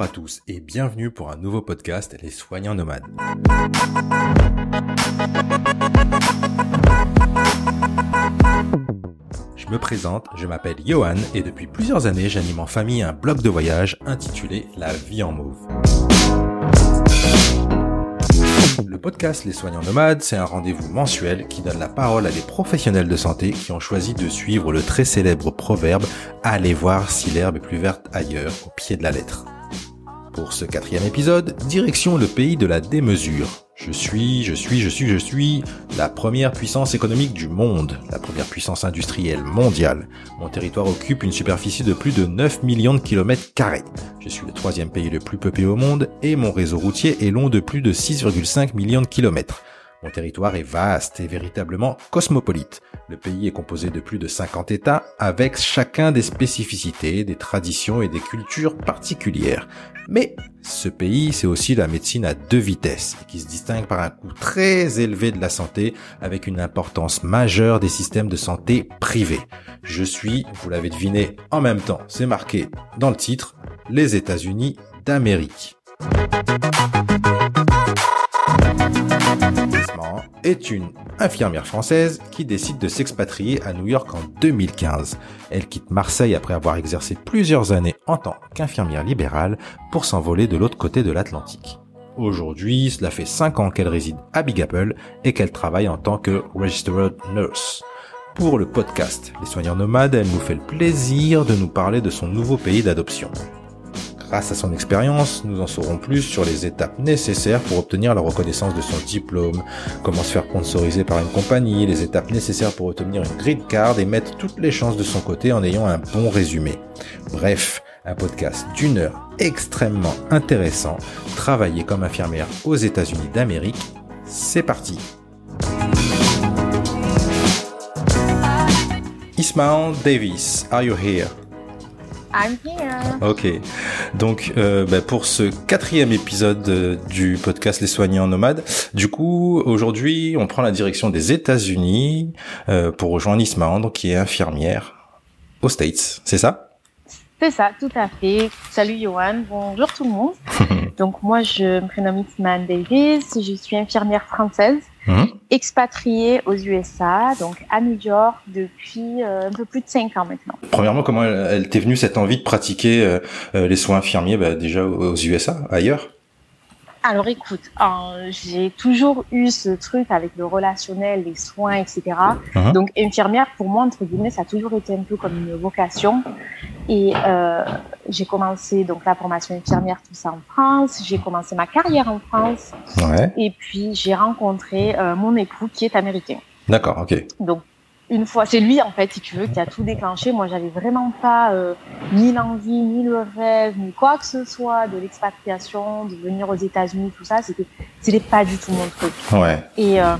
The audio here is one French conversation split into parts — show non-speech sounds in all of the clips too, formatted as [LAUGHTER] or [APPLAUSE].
Bonjour à tous et bienvenue pour un nouveau podcast Les soignants nomades. Je me présente, je m'appelle Johan et depuis plusieurs années j'anime en famille un blog de voyage intitulé La vie en mauve. Le podcast Les Soignants Nomades, c'est un rendez-vous mensuel qui donne la parole à des professionnels de santé qui ont choisi de suivre le très célèbre proverbe Allez voir si l'herbe est plus verte ailleurs, au pied de la lettre. Pour ce quatrième épisode, direction le pays de la démesure. Je suis, je suis, je suis, je suis la première puissance économique du monde, la première puissance industrielle mondiale. Mon territoire occupe une superficie de plus de 9 millions de kilomètres carrés. Je suis le troisième pays le plus peuplé au monde et mon réseau routier est long de plus de 6,5 millions de kilomètres. Mon territoire est vaste et véritablement cosmopolite. Le pays est composé de plus de 50 États avec chacun des spécificités, des traditions et des cultures particulières. Mais ce pays, c'est aussi la médecine à deux vitesses, qui se distingue par un coût très élevé de la santé, avec une importance majeure des systèmes de santé privés. Je suis, vous l'avez deviné en même temps, c'est marqué dans le titre, les États-Unis d'Amérique est une infirmière française qui décide de s'expatrier à New York en 2015. Elle quitte Marseille après avoir exercé plusieurs années en tant qu'infirmière libérale pour s'envoler de l'autre côté de l'Atlantique. Aujourd'hui, cela fait 5 ans qu'elle réside à Big Apple et qu'elle travaille en tant que Registered Nurse. Pour le podcast Les Soignants Nomades, elle nous fait le plaisir de nous parler de son nouveau pays d'adoption. Grâce à son expérience, nous en saurons plus sur les étapes nécessaires pour obtenir la reconnaissance de son diplôme, comment se faire sponsoriser par une compagnie, les étapes nécessaires pour obtenir une grid card et mettre toutes les chances de son côté en ayant un bon résumé. Bref, un podcast d'une heure extrêmement intéressant, travailler comme infirmière aux États-Unis d'Amérique. C'est parti. Ismael Davis, are you here? I'm here. Ok. Donc, euh, bah, pour ce quatrième épisode euh, du podcast Les Soignants Nomades, du coup, aujourd'hui, on prend la direction des États-Unis euh, pour rejoindre Isma, qui est infirmière aux States. C'est ça? C'est ça, tout à fait. Salut Johan, bonjour tout le monde. [LAUGHS] Donc moi, je me prénomme Isma Davis, je suis infirmière française Mmh. expatriée aux USA, donc à New York depuis euh, un peu plus de 5 ans maintenant. Premièrement, comment elle, t'est venue cette envie de pratiquer euh, euh, les soins infirmiers bah, déjà aux USA, ailleurs? Alors écoute, j'ai toujours eu ce truc avec le relationnel, les soins, etc. Uh-huh. Donc infirmière, pour moi, entre guillemets, ça a toujours été un peu comme une vocation. Et euh, j'ai commencé donc la formation infirmière, tout ça en France. J'ai commencé ma carrière en France. Ouais. Et puis j'ai rencontré euh, mon époux qui est américain. D'accord, ok. Donc une fois, c'est lui en fait, si tu veux, qui a tout déclenché. Moi, j'avais vraiment pas euh, ni l'envie, ni le rêve, ni quoi que ce soit de l'expatriation, de venir aux États-Unis, tout ça. C'était, c'était pas du tout mon truc. Ouais. Et, euh,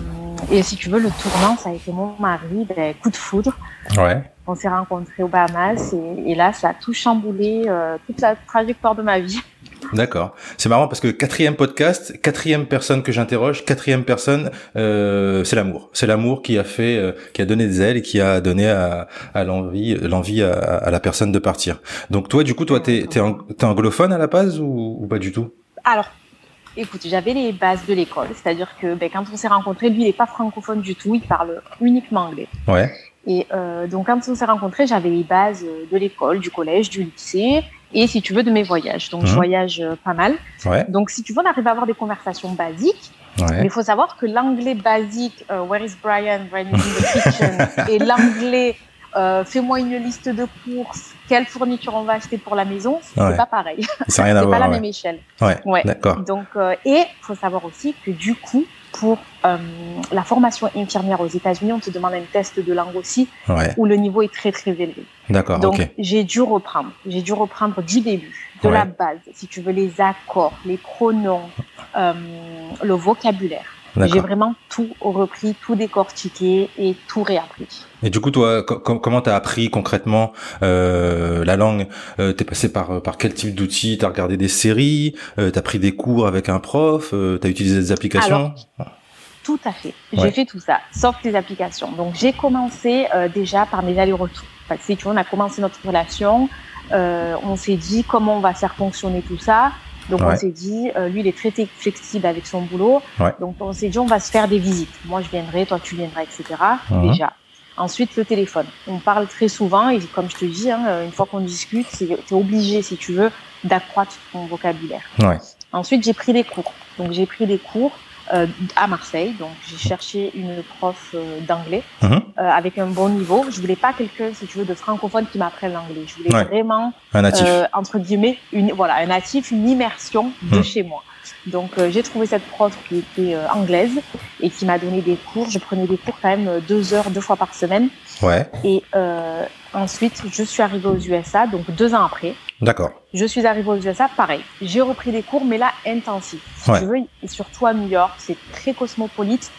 et si tu veux, le tournant, ça a été mon mari, ben, coup de foudre. Ouais. On s'est rencontrés au Bahamas et, et là, ça a tout chamboulé, euh, toute la trajectoire de ma vie. D'accord. C'est marrant parce que quatrième podcast, quatrième personne que j'interroge, quatrième personne, euh, c'est l'amour. C'est l'amour qui a fait, euh, qui a donné des ailes et qui a donné à, à l'envie, l'envie à, à, la personne de partir. Donc toi, du coup, toi, t'es, t'es, anglophone à la base ou, ou pas du tout? Alors, écoute, j'avais les bases de l'école, c'est-à-dire que ben, quand on s'est rencontrés, lui, il n'est pas francophone du tout, il parle uniquement anglais. Ouais. Et euh, donc quand on s'est rencontrés, j'avais les bases de l'école, du collège, du lycée et si tu veux de mes voyages. Donc je mhm. voyage euh, pas mal. Ouais. Donc si tu veux, on arrive à avoir des conversations basiques. Ouais. Mais il faut savoir que l'anglais basique, uh, Where is Brian? Brian is in the kitchen, [LAUGHS] et l'anglais euh, Fais-moi une liste de courses, quelle fourniture on va acheter pour la maison, c'est ouais. pas pareil. [LAUGHS] C'est rien à voir. pas la même échelle. Ouais. ouais. D'accord. Donc euh, et faut savoir aussi que du coup, pour euh, la formation infirmière aux États-Unis, on te demande un test de langue aussi, où le niveau est très très élevé. D'accord. Donc okay. j'ai dû reprendre, j'ai dû reprendre du début, de la base, si tu veux, les accords, les pronoms, euh, le vocabulaire. J'ai vraiment tout repris, tout décortiqué et tout réappris. Et du coup, toi, co- com- comment t'as appris concrètement euh, la langue? Euh, T'es passé par par quel type d'outils? T'as regardé des séries? Euh, T'as pris des cours avec un prof? Euh, T'as utilisé des applications? Tout à fait. Ouais. J'ai fait tout ça, sauf les applications. Donc j'ai commencé euh, déjà par mes allers-retours. Que si tu vois, on a commencé notre relation on s'est dit comment on va faire fonctionner tout ça. Donc on s'est dit, lui il est très flexible avec son boulot. Donc on s'est dit on va se faire des visites. Moi je viendrai, toi tu viendras, etc. Mhm. Déjà. Ensuite, le téléphone. On parle très souvent et comme je te dis, hein, une fois qu'on discute, tu es obligé, si tu veux, d'accroître ton vocabulaire. Ouais. Ensuite, j'ai pris des cours. Donc, j'ai pris des cours euh, à Marseille. Donc, j'ai cherché une prof euh, d'anglais mhm. euh, avec un bon niveau. Je voulais pas quelqu'un, si tu veux, de francophone qui m'apprenne l'anglais. Je voulais vraiment, un natif. entre guillemets, une, voilà, un natif, une immersion de mhm. chez moi. Donc euh, j'ai trouvé cette prof qui était euh, anglaise et qui m'a donné des cours. Je prenais des cours quand même euh, deux heures, deux fois par semaine. Ouais. Et ensuite, je suis arrivée aux USA, donc deux ans après. D'accord. Je suis arrivée aux USA, pareil. J'ai repris des cours, mais là, intensifs. Si tu veux, et surtout à New York, c'est très cosmopolite.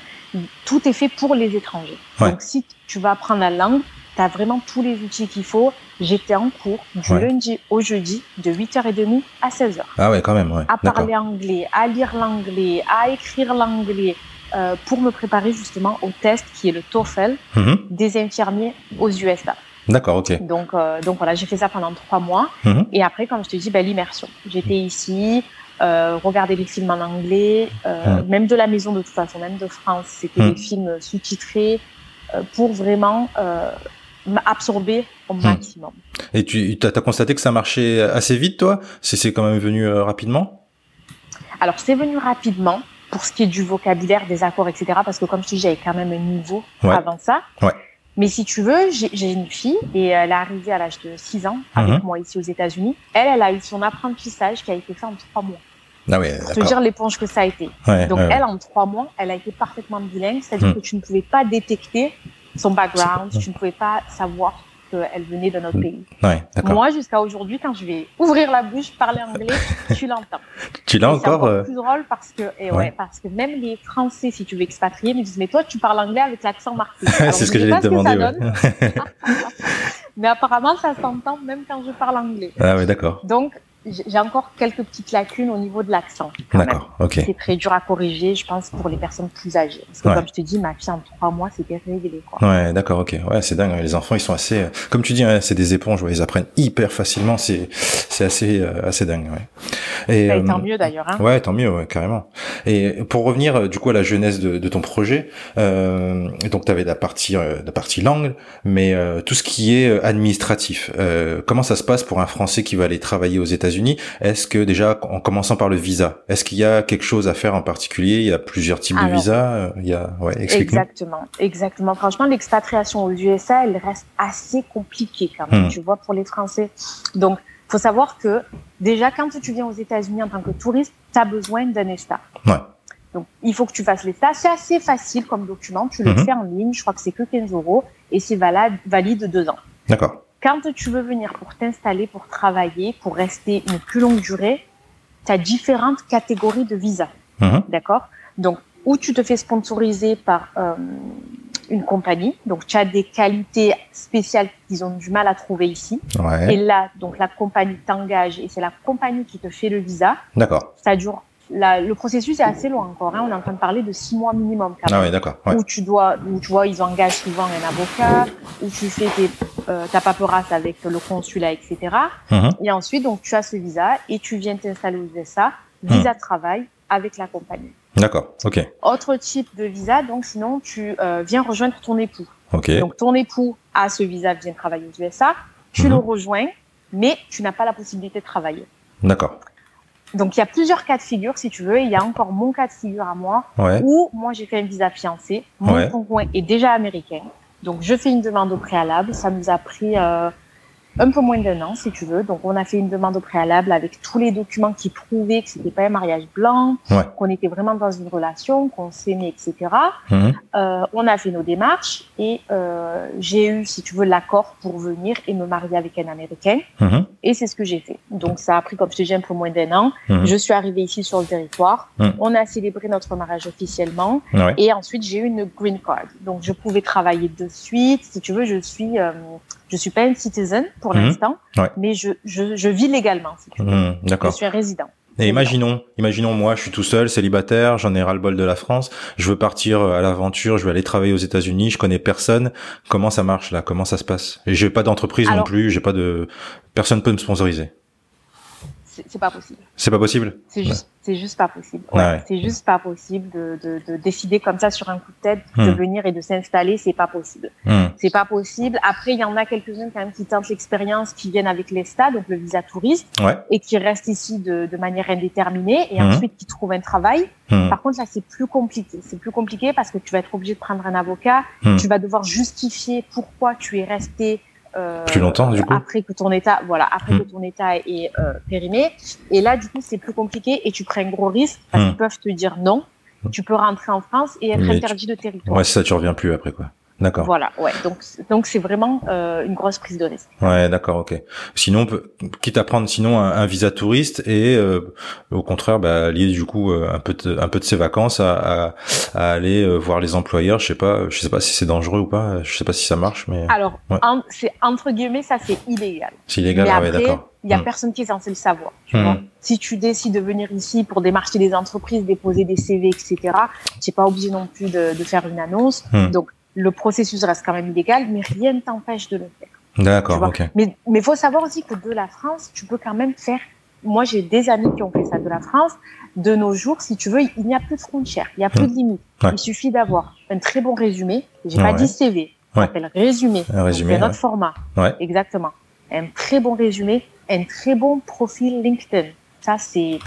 Tout est fait pour les étrangers. Donc si tu vas apprendre la langue, tu as vraiment tous les outils qu'il faut. J'étais en cours du lundi au jeudi de 8h30 à 16h. Ah ouais, quand même, ouais. À parler anglais, à lire l'anglais, à écrire l'anglais, euh, pour me préparer justement au test qui est le TOEFL mhm. des infirmiers aux USA. D'accord, ok. Donc, euh, donc voilà, j'ai fait ça pendant trois mois. Mhm. Et après, comme je te dis, ben, l'immersion. J'étais ici, euh, regarder des films en anglais, euh, mhm. même de la maison de toute façon, même de France, c'était des films sous-titrés euh, pour vraiment euh, absorber au maximum. Et tu as, constaté que ça marchait assez vite, toi? C'est quand même venu euh, rapidement? Alors, c'est venu rapidement pour ce qui est du vocabulaire, des accords, etc. Parce que comme je te dis, j'avais quand même un niveau avant ça. Ouais. Mais si tu veux, j'ai une fille et elle est arrivée à l'âge de 6 ans avec mhm. moi ici aux États-Unis. Elle, elle a eu son apprentissage qui a été fait en 3 mois. Ah ouais, pour te dire l'éponge que ça a été. Donc elle, en 3 mois, elle a été parfaitement bilingue, c'est-à-dire hmm. que tu ne pouvais pas détecter son background, tu ne pouvais pas savoir qu'elle venait de notre pays. Ouais, Moi, jusqu'à aujourd'hui, quand je vais ouvrir la bouche, parler anglais, tu l'entends. [LAUGHS] Tu l'as encore C'est euh, plus drôle parce que, et ouais. parce que même les Français, si tu veux expatrier, me disent mais toi, tu parles anglais avec l'accent marseillais. [LAUGHS] C'est ce que j'allais te demander. [LAUGHS] mais apparemment, ça s'entend même quand je parle anglais. Ah oui, d'accord. Donc, j'ai encore quelques petites lacunes au niveau de l'accent. D'accord, ok. C'est très dur à corriger, je pense, pour les personnes plus âgées. Parce que comme je te dis, ma fille en trois mois, c'était réglé, quoi. Ouais, d'accord, ok. Ouais, c'est dingue. Les enfants, ils sont assez, comme tu dis, hein, c'est des éponges. Ouais, ils apprennent hyper facilement. C'est, c'est assez, euh, assez dingue. Ouais. Et, bah, tant euh, mieux d'ailleurs. Hein. Ouais, tant mieux, ouais, carrément. Et pour revenir euh, du coup à la genèse de, de ton projet, euh, donc tu avais la partie, la partie langue, mais tout ce qui est administratif. comment ça se passe pour un Français qui va aller travailler aux États unis est-ce que déjà, en commençant par le visa, est-ce qu'il y a quelque chose à faire en particulier? Il y a plusieurs types de visas. Euh, il y a, ouais, Exactement, exactement. Franchement, l'expatriation aux USA, elle reste assez compliquée quand même. Hmm. Tu vois, pour les Français. Donc, faut savoir que déjà, quand tu viens aux États-Unis en tant que touriste, tu as besoin d'un ESTA. Ouais. Donc, il faut que tu fasses l'ESTA. C'est assez facile comme document. Tu le hmm. fais en ligne. Je crois que c'est que 15 euros et c'est valide, valide deux ans. D'accord. Quand tu veux venir pour t'installer, pour travailler, pour rester une plus longue durée, tu as différentes catégories de visas. Mhm. D'accord? Donc, où tu te fais sponsoriser par euh, une compagnie, donc tu as des qualités spéciales qu'ils ont du mal à trouver ici. Ouais. Et là, donc la compagnie t'engage et c'est la compagnie qui te fait le visa. D'accord. Ça dure le processus est assez loin encore. Hein. On est en train de parler de six mois minimum. Quand ah oui, d'accord. Où tu dois, où tu vois, ils engagent souvent un avocat, où tu fais tes, euh, ta paperasse avec le consulat, etc. Mhm. Et ensuite, donc, tu as ce visa et tu viens t'installer aux USA, visa de travail avec la compagnie. D'accord, ok. Autre type de visa, donc sinon, tu euh, viens rejoindre ton époux. Ok. Donc, ton époux a ce visa, vient travailler aux USA, tu le mhm. rejoins, mais tu n'as pas la possibilité de travailler. D'accord. Donc il y a plusieurs cas de figure si tu veux. Il y a encore mon cas de figure à moi où moi j'ai fait un visa fiancé. Mon conjoint est déjà américain. Donc je fais une demande au préalable. Ça nous a pris euh, un peu moins d'un an, si tu veux. Donc, on a fait une demande au préalable avec tous les documents qui prouvaient que c'était pas un mariage blanc, qu'on était vraiment dans une relation, qu'on s'aimait, etc. Mhm. Euh, on a fait nos démarches et euh, j'ai eu, si tu veux, l'accord pour venir et me marier avec un Américain. Mhm. Et c'est ce que j'ai fait. Donc, ça a pris, comme je te dis, un peu moins d'un an. Mhm. Je suis arrivée ici sur le territoire. On a célébré notre mariage officiellement. Et ensuite, j'ai eu une green card. Donc, je pouvais travailler de suite. Si tu veux, je suis... Euh, je suis pas une citizen pour mhm. l'instant, mais je, je, je, vis légalement. Si tu veux. Mhm, d'accord. Je suis un résident. Et imaginons, imaginons moi, je suis tout seul, célibataire, j'en ai ras le bol de la France, je veux partir euh, à l'aventure, je veux aller travailler aux États-Unis, je connais personne. Comment ça marche là? Comment ça se passe? Et j'ai pas d'entreprise non plus, j'ai pas de personne peut me sponsoriser c'est pas possible. C'est pas possible. C'est juste, c'est juste pas possible. Ouais, C'est juste pas possible de, de, de, décider comme ça sur un coup de tête de hmm. venir et de s'installer. C'est pas possible. Hmm. C'est pas possible. Après, il y en a quelques-uns quand même qui tentent l'expérience, qui viennent avec l'ESTA, donc le visa touriste, et qui restent ici de, de manière indéterminée, et hmm. ensuite qui trouvent un travail. Par contre, là, c'est plus compliqué. C'est plus compliqué parce que tu vas être obligé de prendre un avocat. Tu vas devoir justifier pourquoi tu es resté euh, plus longtemps du coup. après que ton état voilà après que hmm. ton état est euh, périmé. Et là du coup c'est plus compliqué et tu prends un gros risque parce qu'ils hmm. peuvent te dire non. Tu peux rentrer en France et être interdit de territoire. Ouais ça tu reviens plus après quoi D'accord. Voilà, ouais. Donc, donc c'est vraiment euh, une grosse prise de risque. Ouais, d'accord, ok. Sinon, quitte à prendre sinon un, visa touriste et euh, au contraire, bah, lier du coup euh, un peu de, un peu de ses vacances à, à, aller euh, voir les employeurs. Je sais pas, je sais pas si c'est dangereux ou pas. Je sais pas si ça marche, mais. Alors, c'est entre guillemets, ça c'est illégal. C'est illégal, ah ouais, d'accord. Il y a hmm. personne qui est censé le savoir. Tu hmm. vois si tu décides de venir ici pour démarcher des entreprises, déposer des CV, etc., tu n'es pas obligé non plus de, de faire une annonce. Hmm. Donc le processus reste quand même illégal, mais rien ne t'empêche de le faire. D'accord, ok. Mais il faut savoir aussi que de la France, tu peux quand même faire. Moi, j'ai des amis qui ont fait ça de la France. De nos jours, si tu veux, il n'y a plus de frontières, il n'y a plus de limites. Il suffit d'avoir un très bon résumé. J'ai pas dit CV, on appelle résumé. Un résumé. C'est notre format. Exactement. Un très bon résumé, un très bon profil LinkedIn. Ça, c'est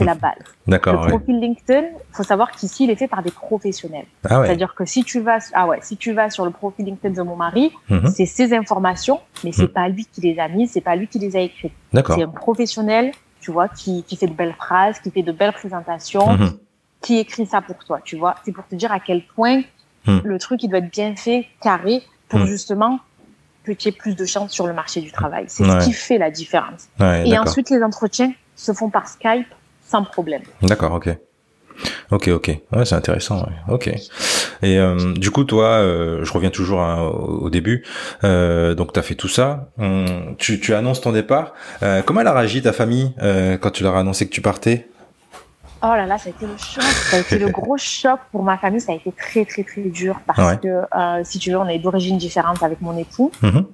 la base. [LAUGHS] D'accord. Le profil LinkedIn, faut savoir qu'ici, il est fait par des professionnels. Ah ouais. C'est-à-dire que si tu vas, ah ouais, si tu vas sur le profil LinkedIn de mon mari, mhm. c'est ses informations, mais c'est mhm. pas lui qui les a mises, c'est pas lui qui les a écrites. D'accord. C'est un professionnel, tu vois, qui, qui fait de belles phrases, qui fait de belles présentations, mhm. qui écrit ça pour toi, tu vois. C'est pour te dire à quel point le truc, il doit être bien fait, carré, pour justement que tu aies plus de chance sur le marché du travail. C'est ce qui fait la différence. Ouais, Et ensuite, les entretiens, se font par Skype sans problème. D'accord, ok. Ok, ok. Ouais, c'est intéressant. Ouais. Ok. Et euh, du coup, toi, euh, je reviens toujours hein, au, début. Euh, donc, tu as fait tout ça. Hum, tu, tu annonces ton départ. Comment elle a réagi ta famille quand tu leur as annoncé que tu partais? Oh là là, ça a été le choc. Ça a été le [LAUGHS] gros choc pour ma famille. Ça a été très, très, très dur parce que, si tu veux, on est d'origine différente avec mon époux. Mm-hmm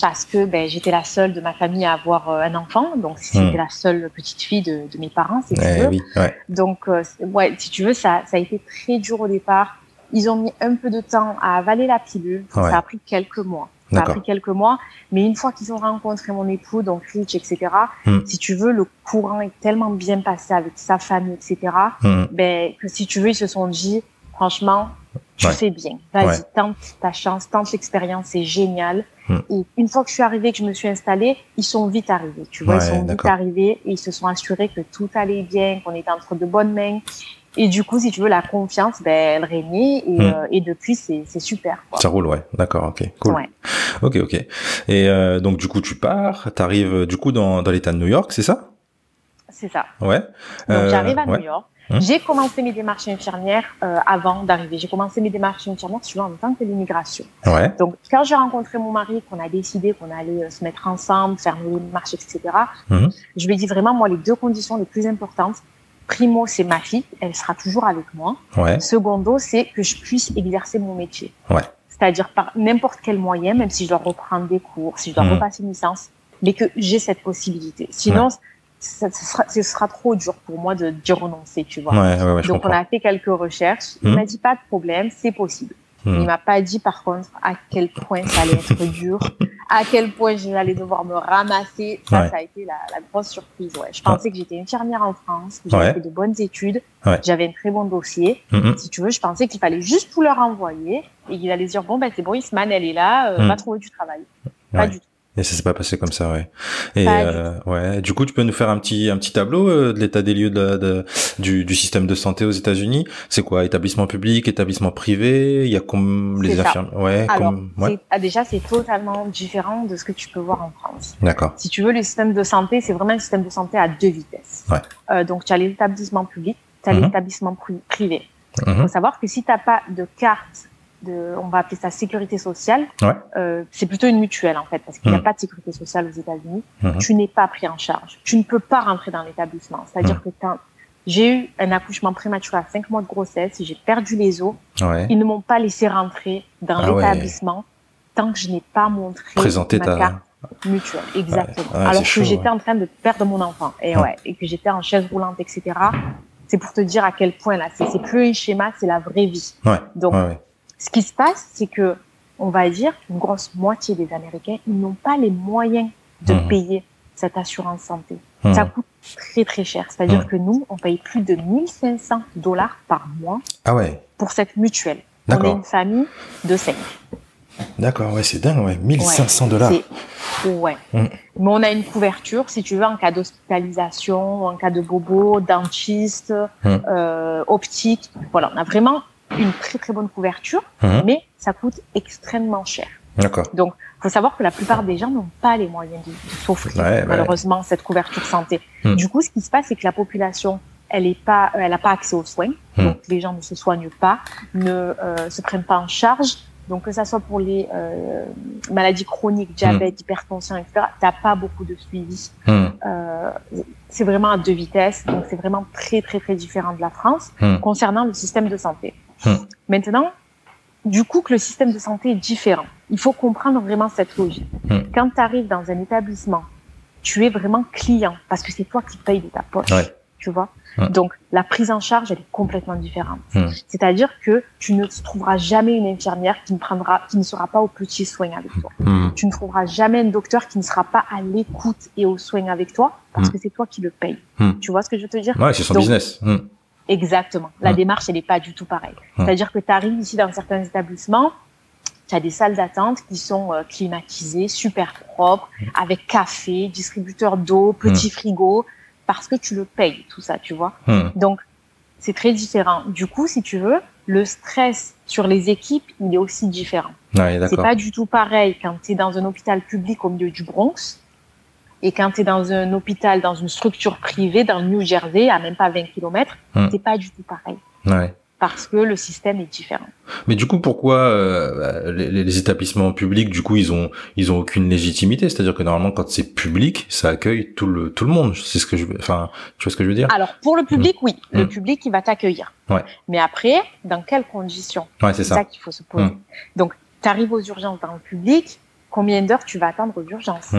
parce que ben, j'étais la seule de ma famille à avoir euh, un enfant, donc c'était hmm. la seule petite fille de, de mes parents, si tu veux. Oui, ouais. Donc, euh, ouais, si tu veux, ça, ça a été très dur au départ. Ils ont mis un peu de temps à avaler la pilule. Ça a pris quelques mois. Ça a pris quelques mois, mais une fois qu'ils ont rencontré mon époux, donc Rich, etc., hmm. si tu veux, le courant est tellement bien passé avec sa famille, etc., hmm. ben, que si tu veux, ils se sont dit, franchement, tu fais bien. Vas-y, tente ta chance, tente l'expérience, c'est génial. Hmm. Et une fois que je suis arrivée, que je me suis installée, ils sont vite arrivés. Tu vois, ils sont vite arrivés et ils se sont assurés que tout allait bien, qu'on était entre de bonnes mains. Et du coup, si tu veux, la confiance, ben, elle régnait et, hmm. euh, et depuis, c'est, super. Ça roule, ouais. D'accord, ok, cool. Ouais. Ok, ok. Et euh, donc, du coup, tu pars, tu arrives du coup dans, dans l'État de New York, c'est ça? C'est ça. Ouais. Donc, j'arrive à euh, New York. Hein? J'ai commencé mes démarches infirmières euh, avant d'arriver. J'ai commencé mes démarches infirmières tu vois, en tant que l'immigration. Ouais. Donc, quand j'ai rencontré mon mari, qu'on a décidé qu'on allait euh, se mettre ensemble, faire nos démarches, etc., mmh. je lui ai dit vraiment, moi, les deux conditions les plus importantes, primo, c'est ma fille, elle sera toujours avec moi. Ouais. Secondo, c'est que je puisse exercer mon métier. Ouais. C'est-à-dire par n'importe quel moyen, même si je dois reprendre des cours, si je dois mmh. repasser une licence, mais que j'ai cette possibilité. Sinon, ça, ce, sera, ce sera trop dur pour moi de d'y renoncer, tu vois. Ouais, ouais, ouais, Donc on a fait quelques recherches. Il hmm. m'a dit pas de problème, c'est possible. Hmm. Il m'a pas dit par contre à quel point ça allait être dur, [LAUGHS] à quel point j'allais devoir me ramasser. Ça, ça a été la, la grosse surprise. Ouais. Je pensais que j'étais infirmière en France, que j'avais fait de bonnes études, j'avais un très bon dossier. Hmm, si tu veux, je pensais qu'il fallait juste tout leur envoyer et qu'il allait dire bon ben c'est bon, Isman elle est là, euh, va trouver du travail. Pas du tout. Et ça s'est pas passé comme ça, ouais. Et euh, ouais, du coup, tu peux nous faire un petit un petit tableau euh, de l'état des lieux de, de du, du, système de santé aux États-Unis? C'est quoi, établissement public, établissement privé? Il y a comme les infirmiers, ouais, Alors, ouais. Ah, déjà, c'est totalement différent de ce que tu peux voir en France. D'accord. Si tu veux, le système de santé, c'est vraiment un système de santé à deux vitesses. Ouais. Euh, donc, tu as l'établissement public, tu as mhm. l'établissement privé. Il mhm. faut savoir que si tu n'as pas de carte de, on va appeler ça sécurité sociale. Ouais. Euh, c'est plutôt une mutuelle en fait, parce qu'il n'y a Mhm. pas de sécurité sociale aux États-Unis. Mhm. Tu n'es pas pris en charge. Tu ne peux pas rentrer dans l'établissement. C'est-à-dire Mhm. que quand j'ai eu un accouchement prématuré à 5 mois de grossesse, j'ai perdu les os, Ouais. ils ne m'ont pas laissé rentrer dans Ah ouais. l'établissement tant que je n'ai pas montré Présenter ma ta- carte mutuelle. Exactement. Ouais, Alors que j'étais en train de perdre mon enfant et Ouais. ouais, et que j'étais en chaise roulante, etc. C'est pour te dire à quel point là, c'est plus un schéma, c'est la vraie vie. Ouais. Donc. Ce qui se passe, c'est que, on va dire, une grosse moitié des Américains, ils n'ont pas les moyens de Mhm. payer cette assurance santé. Mhm. Ça coûte très très cher. C'est-à-dire Mhm. que nous, on paye plus de 1500 dollars par mois Ah ouais. pour cette mutuelle. On est une famille de 5. D'accord, ouais, c'est dingue, ouais. 1500 dollars. Ouais. Mais on a une couverture, si tu veux, en cas d'hospitalisation, en cas de bobo, dentiste, euh, optique. Voilà, on a vraiment une très très bonne couverture, Mhm. mais ça coûte extrêmement cher. D'accord. Donc, faut savoir que la plupart des gens n'ont pas les moyens de, de s'offrir Ouais, ouais. malheureusement cette couverture santé. Hmm. Du coup, ce qui se passe, c'est que la population, elle est pas, euh, elle n'a pas accès aux soins. Hmm. Donc, les gens ne se soignent pas, ne euh, se prennent pas en charge. Donc, que ça soit pour les euh, maladies chroniques, diabète, hypertension, etc., t'as pas beaucoup de suivi. Euh, c'est vraiment à deux vitesses. Donc, c'est vraiment très, très, très différent de la France concernant le système de santé. Hmm. Maintenant, du coup que le système de santé est différent, il faut comprendre vraiment cette logique. Hmm. Quand tu arrives dans un établissement, tu es vraiment client parce que c'est toi qui payes de ta poche, Ouais. tu vois. Donc la prise en charge, elle est complètement différente. Hmm. C'est-à-dire que tu ne trouveras jamais une infirmière qui ne prendra, qui ne sera pas aux petits soins avec toi. Tu ne trouveras jamais un docteur qui ne sera pas à l'écoute et aux soins avec toi parce que c'est toi qui le payes. Tu vois ce que je veux te dire? Ouais, c'est son Donc, business. Exactement. La Mm. démarche, elle n'est pas du tout pareille. Mm. C'est-à-dire que tu arrives ici dans certains établissements, tu as des salles d'attente qui sont euh, climatisées, super propres, avec café, distributeur d'eau, petit frigo, parce que tu le payes, tout ça, tu vois. Hmm. Donc, c'est très différent. Du coup, si tu veux, le stress sur les équipes, il est aussi différent. Ouais, C'est pas du tout pareil quand tu es dans un hôpital public au milieu du Bronx et quand tu es dans un hôpital, dans une structure privée dans le New Jersey, à même pas 20 km, Hmm. c'est pas du tout pareil Ouais. parce que le système est différent. Mais du coup, pourquoi euh, les, les établissements publics, du coup, ils ont ils ont aucune légitimité? C'est-à-dire que normalement, quand c'est public, ça accueille tout le tout le monde. C'est ce que je, enfin, tu vois ce que je veux dire? Alors, pour le public, oui, le Hmm. public, il va t'accueillir. Ouais. Mais après, dans quelles conditions? Ouais, c'est C'est ça, ça. qu'il faut se poser. Hmm. Donc, tu arrives aux urgences dans le public, combien d'heures tu vas attendre aux urgences?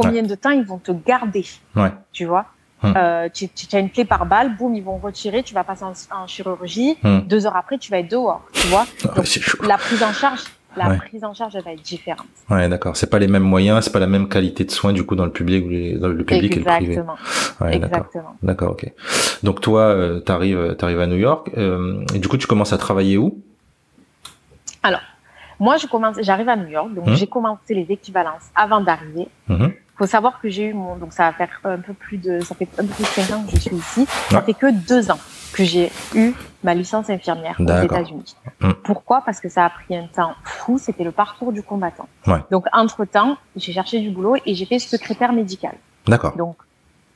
Combien de temps ils vont te garder Ouais. Tu vois? Hmm. Euh, tu, tu as une clé par balle, boum, ils vont retirer, tu vas passer en, en chirurgie, Hmm. deux heures après, tu vas être dehors, tu vois? Ah, Donc. La prise en charge, la Ouais. prise en charge, elle va être différente. Ouais, d'accord. C'est pas les mêmes moyens, c'est pas la même qualité de soins du coup dans le public ou les- dans le public et le privé. Exactement. Ouais, d'accord. Exactement. D'accord, ok. Donc toi, euh, t'arrives, t'arrives à New York, euh, et du coup, tu commences à travailler où? Moi, je commence, j'arrive à New York, donc Hmm. j'ai commencé les équivalences avant d'arriver. Mhm. faut savoir que j'ai eu mon, donc ça va faire un peu plus de, ça fait un peu plus de 5 ans que je suis ici. Ça fait que deux ans que j'ai eu ma licence infirmière aux. États-Unis. Pourquoi? Parce que ça a pris un temps fou. C'était le parcours du combattant. Ouais. Donc entre temps, j'ai cherché du boulot et j'ai fait secrétaire médical. D'accord. Donc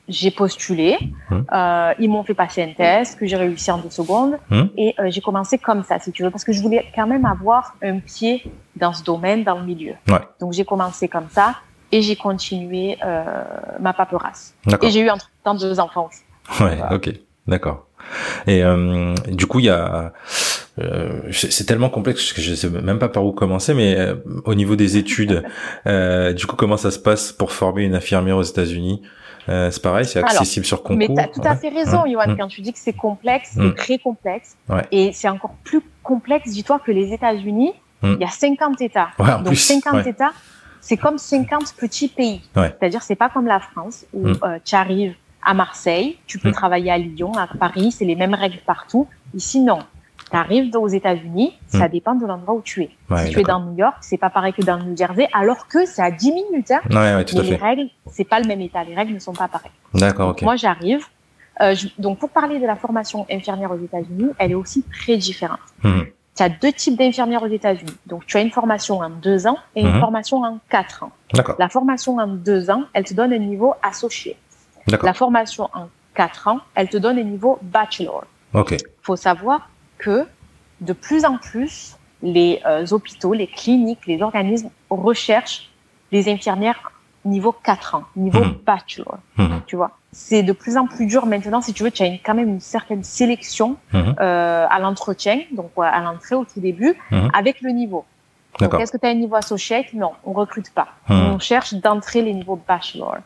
j'ai postulé, Hmm. euh, ils m'ont fait passer un test que j'ai réussi en deux secondes Hmm. et euh, j'ai commencé comme ça, si tu veux, parce que je voulais quand même avoir un pied dans ce domaine, dans le milieu. Ouais. Donc j'ai commencé comme ça et j'ai continué euh, ma paperasse. Et j'ai eu entre temps deux enfants aussi. Ouais, ok, d'accord. Et euh, du coup, il y a, euh, c'est c'est tellement complexe que je sais même pas par où commencer, mais euh, au niveau des études, [LAUGHS] euh, du coup, comment ça se passe pour former une infirmière aux États-unis? Euh, C'est pareil, c'est Alors, accessible sur concours. Mais tu as tout à Ouais. fait raison, Ouais. Yoann, Mm. quand tu dis que c'est complexe, Mm. c'est très complexe. Ouais. Et c'est encore plus complexe, dis-toi que les États-Unis, Mm. il y a 50 États. Ouais, en Donc plus, 50 ouais. États, c'est comme 50 petits pays. C'est-à-dire, c'est pas comme la France où Mm. euh, tu arrives à Marseille, tu peux travailler à Lyon, à Paris, c'est les mêmes règles partout. Ici, non. Tu arrives aux États-Unis, ça Mm. dépend de l'endroit où tu es. Ouais, si tu es dans New York, c'est pas pareil que dans le New Jersey, alors que c'est à 10 minutes. Hein. Ouais, ouais, tout à les fait. règles, c'est pas le même état. Les règles ne sont pas pareilles. D'accord, Donc, ok. Moi, j'arrive. Euh, je- donc, pour parler de la formation infirmière aux États-Unis, elle est aussi très différente. Mhm. Tu as deux types d'infirmières aux États-Unis. Donc, tu as une formation en deux ans et une Mhm. formation en quatre ans. D'accord, La formation en deux ans, elle te donne un niveau associé. d'accord. La formation en quatre ans, elle te donne un niveau bachelor. Ok. faut savoir que de plus en plus, les hôpitaux, les cliniques, les organismes recherchent des infirmières niveau 4 ans, niveau mmh. bachelor. Mmh. Tu vois, c'est de plus en plus dur maintenant. Si tu veux, tu as quand même une certaine sélection mmh. euh, à l'entretien, donc à l'entrée au tout début, avec le niveau. Est-ce que tu as un niveau associate? Non, on recrute pas. On cherche d'entrer les niveaux bachelor.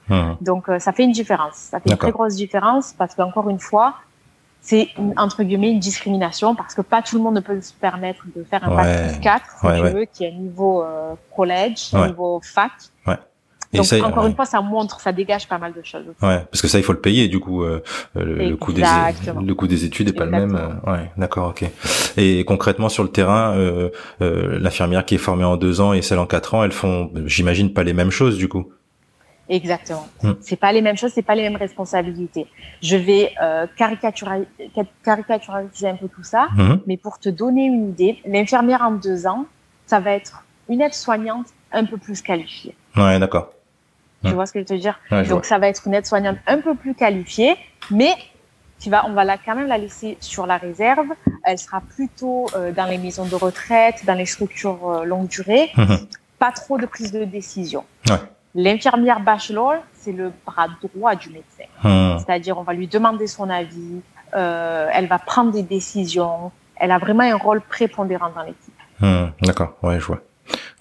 Donc euh, ça fait une différence. Ça fait une très grosse différence parce qu'encore une fois, c'est entre guillemets une discrimination parce que pas tout le monde ne peut se permettre de faire un bac 4 si tu veux qui est niveau euh, college, niveau fac. Donc encore une fois, ça montre, ça dégage pas mal de choses. Ouais, parce que ça, il faut le payer. Du coup, euh, le, coût des le coût des études est pas le même. Euh, ouais, d'accord, ok. Et concrètement sur le terrain, euh, euh, l'infirmière qui est formée en deux ans et celle en quatre ans, elles font, j'imagine, pas les mêmes choses du coup. Exactement. Hmm. C'est pas les mêmes choses, c'est pas les mêmes responsabilités. Je vais euh, caricaturer, caricaturiser un peu tout ça, hmm. mais pour te donner une idée, l'infirmière en deux ans, ça va être une aide-soignante un peu plus qualifiée. Ouais, d'accord. Tu vois ce que je veux te dire Donc ça va être une aide-soignante un peu plus qualifiée, mais tu vas, on va la, quand même la laisser sur la réserve. Elle sera plutôt euh, dans les maisons de retraite, dans les structures euh, longue durée. Mhm. Pas trop de prise de décision. Ouais. L'infirmière bachelor, c'est le bras droit du médecin. Mhm. C'est-à-dire, on va lui demander son avis, euh, elle va prendre des décisions. Elle a vraiment un rôle prépondérant dans l'équipe. Mhm. D'accord, ouais, je vois.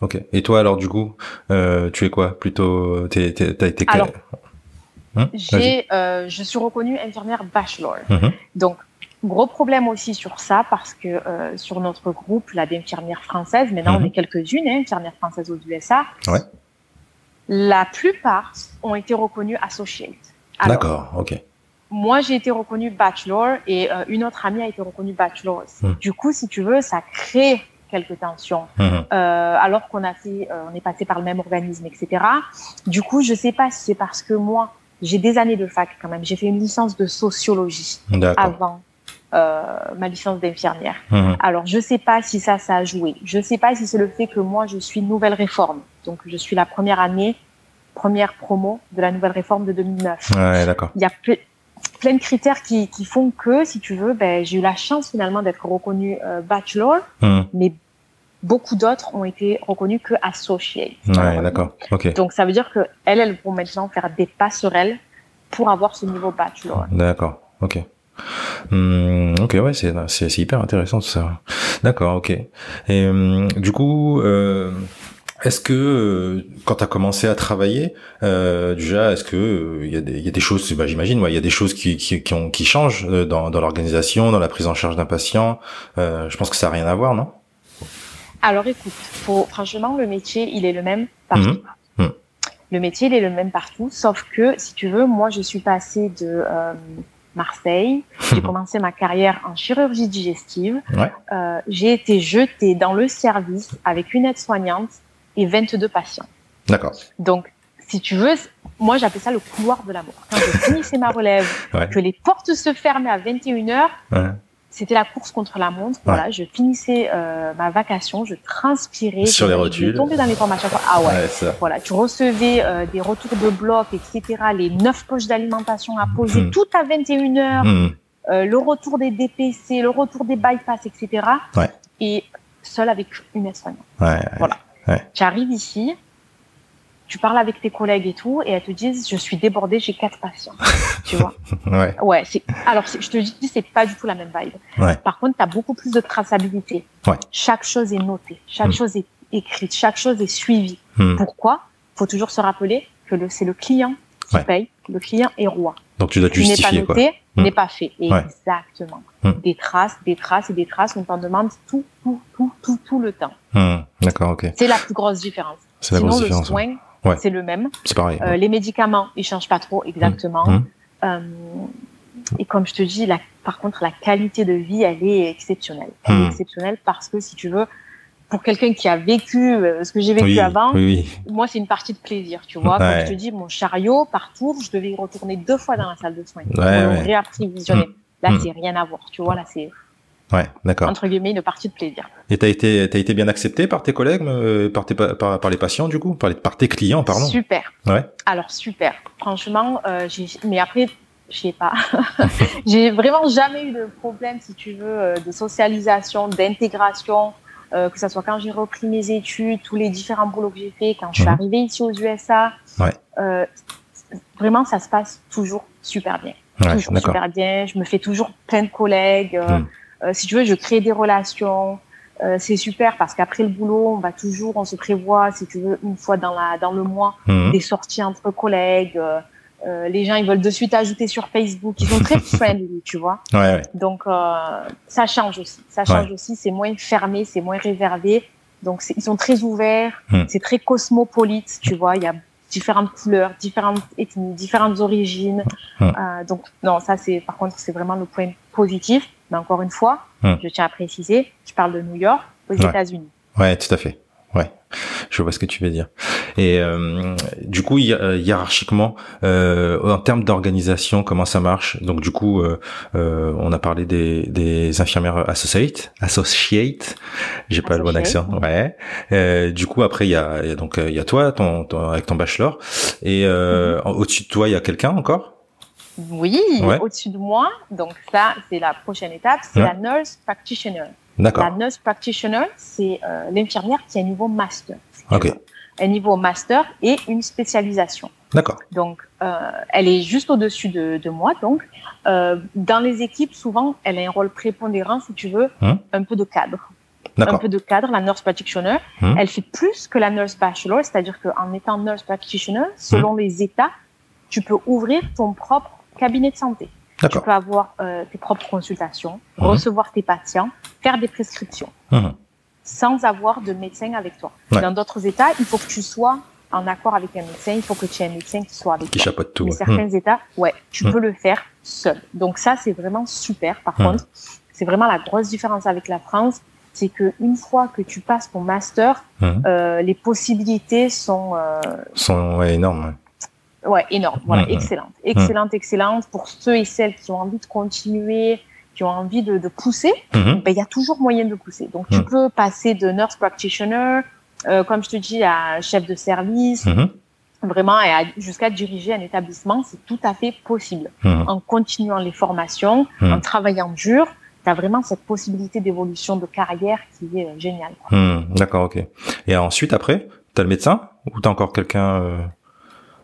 Ok. Et toi alors du coup, euh, tu es quoi? Plutôt, t'es, t'as été alors, hein? j'ai, euh, je suis reconnue infirmière bachelor. Mhm. Donc gros problème aussi sur ça parce que euh, sur notre groupe là d'infirmières françaises, maintenant on mhm. est quelques-unes hein, infirmières françaises aux USA. Ouais. La plupart ont été reconnues associate. D'accord. Ok. Moi, j'ai été reconnue bachelor et euh, une autre amie a été reconnue bachelor. Mhm. Du coup, si tu veux, ça crée quelques tensions, mhm. euh, alors qu'on a fait, euh, on est passé par le même organisme, etc. Du coup, je sais pas si c'est parce que moi, j'ai des années de fac quand même. J'ai fait une licence de sociologie avant euh, ma licence d'infirmière. Mhm. Alors, je sais pas si ça, ça a joué. Je sais pas si c'est le fait que moi, je suis nouvelle réforme. Donc, je suis la première année, première promo de la nouvelle réforme de 2009. Ouais, d'accord. Il y a plein de critères qui, qui, font que, si tu veux, ben, j'ai eu la chance finalement d'être reconnue euh, bachelor, hmm. mais beaucoup d'autres ont été reconnus que associate. Ouais, d'accord. Ok. Donc ça veut dire que elles, elles vont maintenant faire des passerelles pour avoir ce niveau bachelor. D'accord. Ok. Hmm, ok, ouais, c'est c'est hyper intéressant tout ça. D'accord, ok. Et hum, du coup. Euh, est-ce que euh, quand tu as commencé à travailler, euh, déjà, est-ce que il euh, y, y, a des choses, bah, j'imagine, il y a des choses qui, qui, qui, ont, qui changent dans, dans l'organisation, dans la prise en charge d'un patient? je pense que ça n'a rien à voir, non? Alors écoute, faut, franchement, le métier, il est le même partout. Mmh. Mmh. Le métier, il est le même partout, sauf que, si tu veux, moi, je suis passée de Marseille. J'ai [LAUGHS] commencé ma carrière en chirurgie digestive. Ouais. Euh, j'ai été jetée dans le service avec une aide-soignante et 22 patients. D'accord. Donc, si tu veux, moi j'appelle ça le couloir de la mort. Quand je [LAUGHS] finissais ma relève, que les portes se fermaient à 21h, c'était la course contre la montre. Voilà, je finissais euh, ma vacation, je transpirais. Sur les rotules. Je tombais dans les formations. Ah ouais. voilà, tu recevais euh, des retours de bloc, etc. Les neuf poches d'alimentation à poser, hmm. tout à 21h. Hmm. Euh, le retour des DPC, le retour des bypass, etc. Ouais. Et seul avec une aide-soignante. Ouais, voilà. Tu arrives ici, tu parles avec tes collègues et tout, et elles te disent je suis débordée, j'ai quatre patients. [LAUGHS] tu vois Ouais. Ouais. C'est alors je te dis c'est pas du tout la même vibe. Ouais. Par contre, tu as beaucoup plus de traçabilité. Ouais. Chaque chose est notée, chaque hmm. chose est écrite, chaque chose est suivie. Hmm. Pourquoi Faut toujours se rappeler que c'est le client qui paye, le client est roi. Donc tu dois justifier n'est pas noté, hmm. n'est pas fait. Exactement. Des traces, des traces et des traces. On t'en demande tout, tout, tout, tout, tout le temps. D'accord, ok. C'est la plus grosse différence. C'est la grosse différence. Le soin, c'est le même. C'est pareil. Euh, les médicaments, ils changent pas trop exactement. Mmh. Mmh. Euh, et comme je te dis, la, par contre, la qualité de vie, elle est exceptionnelle. Elle est mmh. exceptionnelle parce que si tu veux, pour quelqu'un qui a vécu euh, ce que j'ai vécu avant, moi, c'est une partie de plaisir, tu vois. Comme je te dis, mon chariot, par tour, je devais y retourner deux fois dans la salle de soins pour le réapprovisionner. Là, c'est rien à voir, tu vois. Là, c'est Ouais, d'accord. Entre guillemets, une partie de plaisir. Et t'as été, t'as été bien accepté par tes collègues, euh, par, tes, par, par, les patients du coup, par, les, par tes clients, pardon? Super. Ouais. Alors super. Franchement, euh, mais après, je sais pas. [LAUGHS] j'ai vraiment jamais eu de problème, si tu veux, euh, de socialisation, d'intégration. euh, que ce soit quand j'ai repris mes études, tous les différents boulots que j'ai fait, quand je suis mhm. arrivée ici aux USA. Ouais. Euh, vraiment, ça se passe toujours super bien. toujours super bien. Je me fais toujours plein de collègues. Euh, mhm. si tu veux, je crée des relations. c'est super parce qu'après le boulot, on va toujours, on se prévoit, si tu veux, une fois dans la dans le mois, mhm. des sorties entre collègues. Euh, les gens ils veulent de suite ajouter sur Facebook. Ils sont très [LAUGHS] friendly, tu vois. Ouais, ouais. Donc euh, ça change aussi. Ça change aussi. C'est moins fermé, c'est moins réservé. Donc ils sont très ouverts. Hmm. C'est très cosmopolite, tu vois. Il y a différentes couleurs, différentes ethnies, différentes origines. Hmm. Euh, donc non, ça c'est par contre c'est vraiment le point positif. Mais encore une fois, hmm. je tiens à préciser, je parle de New York aux États-Unis. Ouais, tout à fait. Ouais, je vois ce que tu veux dire. Et euh, du coup, euh, hiérarchiquement, euh, en termes d'organisation, comment ça marche? Donc du coup, euh, euh, on a parlé des, des infirmières associate, associate. J'ai pas le bon accent. Ouais. Euh, du coup, après, il y a, donc il y a toi, ton, avec ton bachelor, et mm-hmm. au-dessus de toi, il y a quelqu'un encore? Oui, au-dessus de moi. Donc ça, c'est la prochaine étape, c'est la nurse practitioner. La nurse practitioner, c'est euh, l'infirmière qui a un niveau master. Ok. Un niveau master et une spécialisation. D'accord. Donc, euh, elle est juste au-dessus de, de, moi. Donc, euh, dans les équipes, souvent, elle a un rôle prépondérant, si tu veux, hum. un peu de cadre. Un peu de cadre, la nurse practitioner. Hum. Elle fait plus que la nurse bachelor, c'est-à-dire qu'en étant nurse practitioner, selon hum. les États, tu peux ouvrir ton propre cabinet de santé. Tu peux avoir euh, tes propres consultations, mhm. recevoir tes patients, faire des prescriptions, mhm. sans avoir de médecin avec toi. Dans d'autres États, il faut que tu sois en accord avec un médecin, il faut que tu aies un médecin qui soit avec qui toi. Chapeaute tout. Mais certains mhm. États, ouais, tu peux le faire seul. Donc ça, c'est vraiment super. Par contre, c'est vraiment la grosse différence avec la France, c'est que une fois que tu passes ton master, euh, les possibilités sont euh, sont énormes. Ouais, énorme. Voilà, mm, mm. excellente. Excellente, excellente. Pour ceux et celles qui ont envie de continuer, qui ont envie de, de pousser, mm-hmm. ben, il y a toujours moyen de pousser. Donc, tu mm. peux passer de nurse practitioner, euh, comme je te dis, à chef de service, mm-hmm. vraiment, et jusqu'à diriger un établissement, c'est tout à fait possible. Mm-hmm. En continuant les formations, en travaillant dur, tu as vraiment cette possibilité d'évolution de carrière qui est euh, géniale. D'accord, ok. Et ensuite, après, tu as le médecin ou tu as encore quelqu'un euh,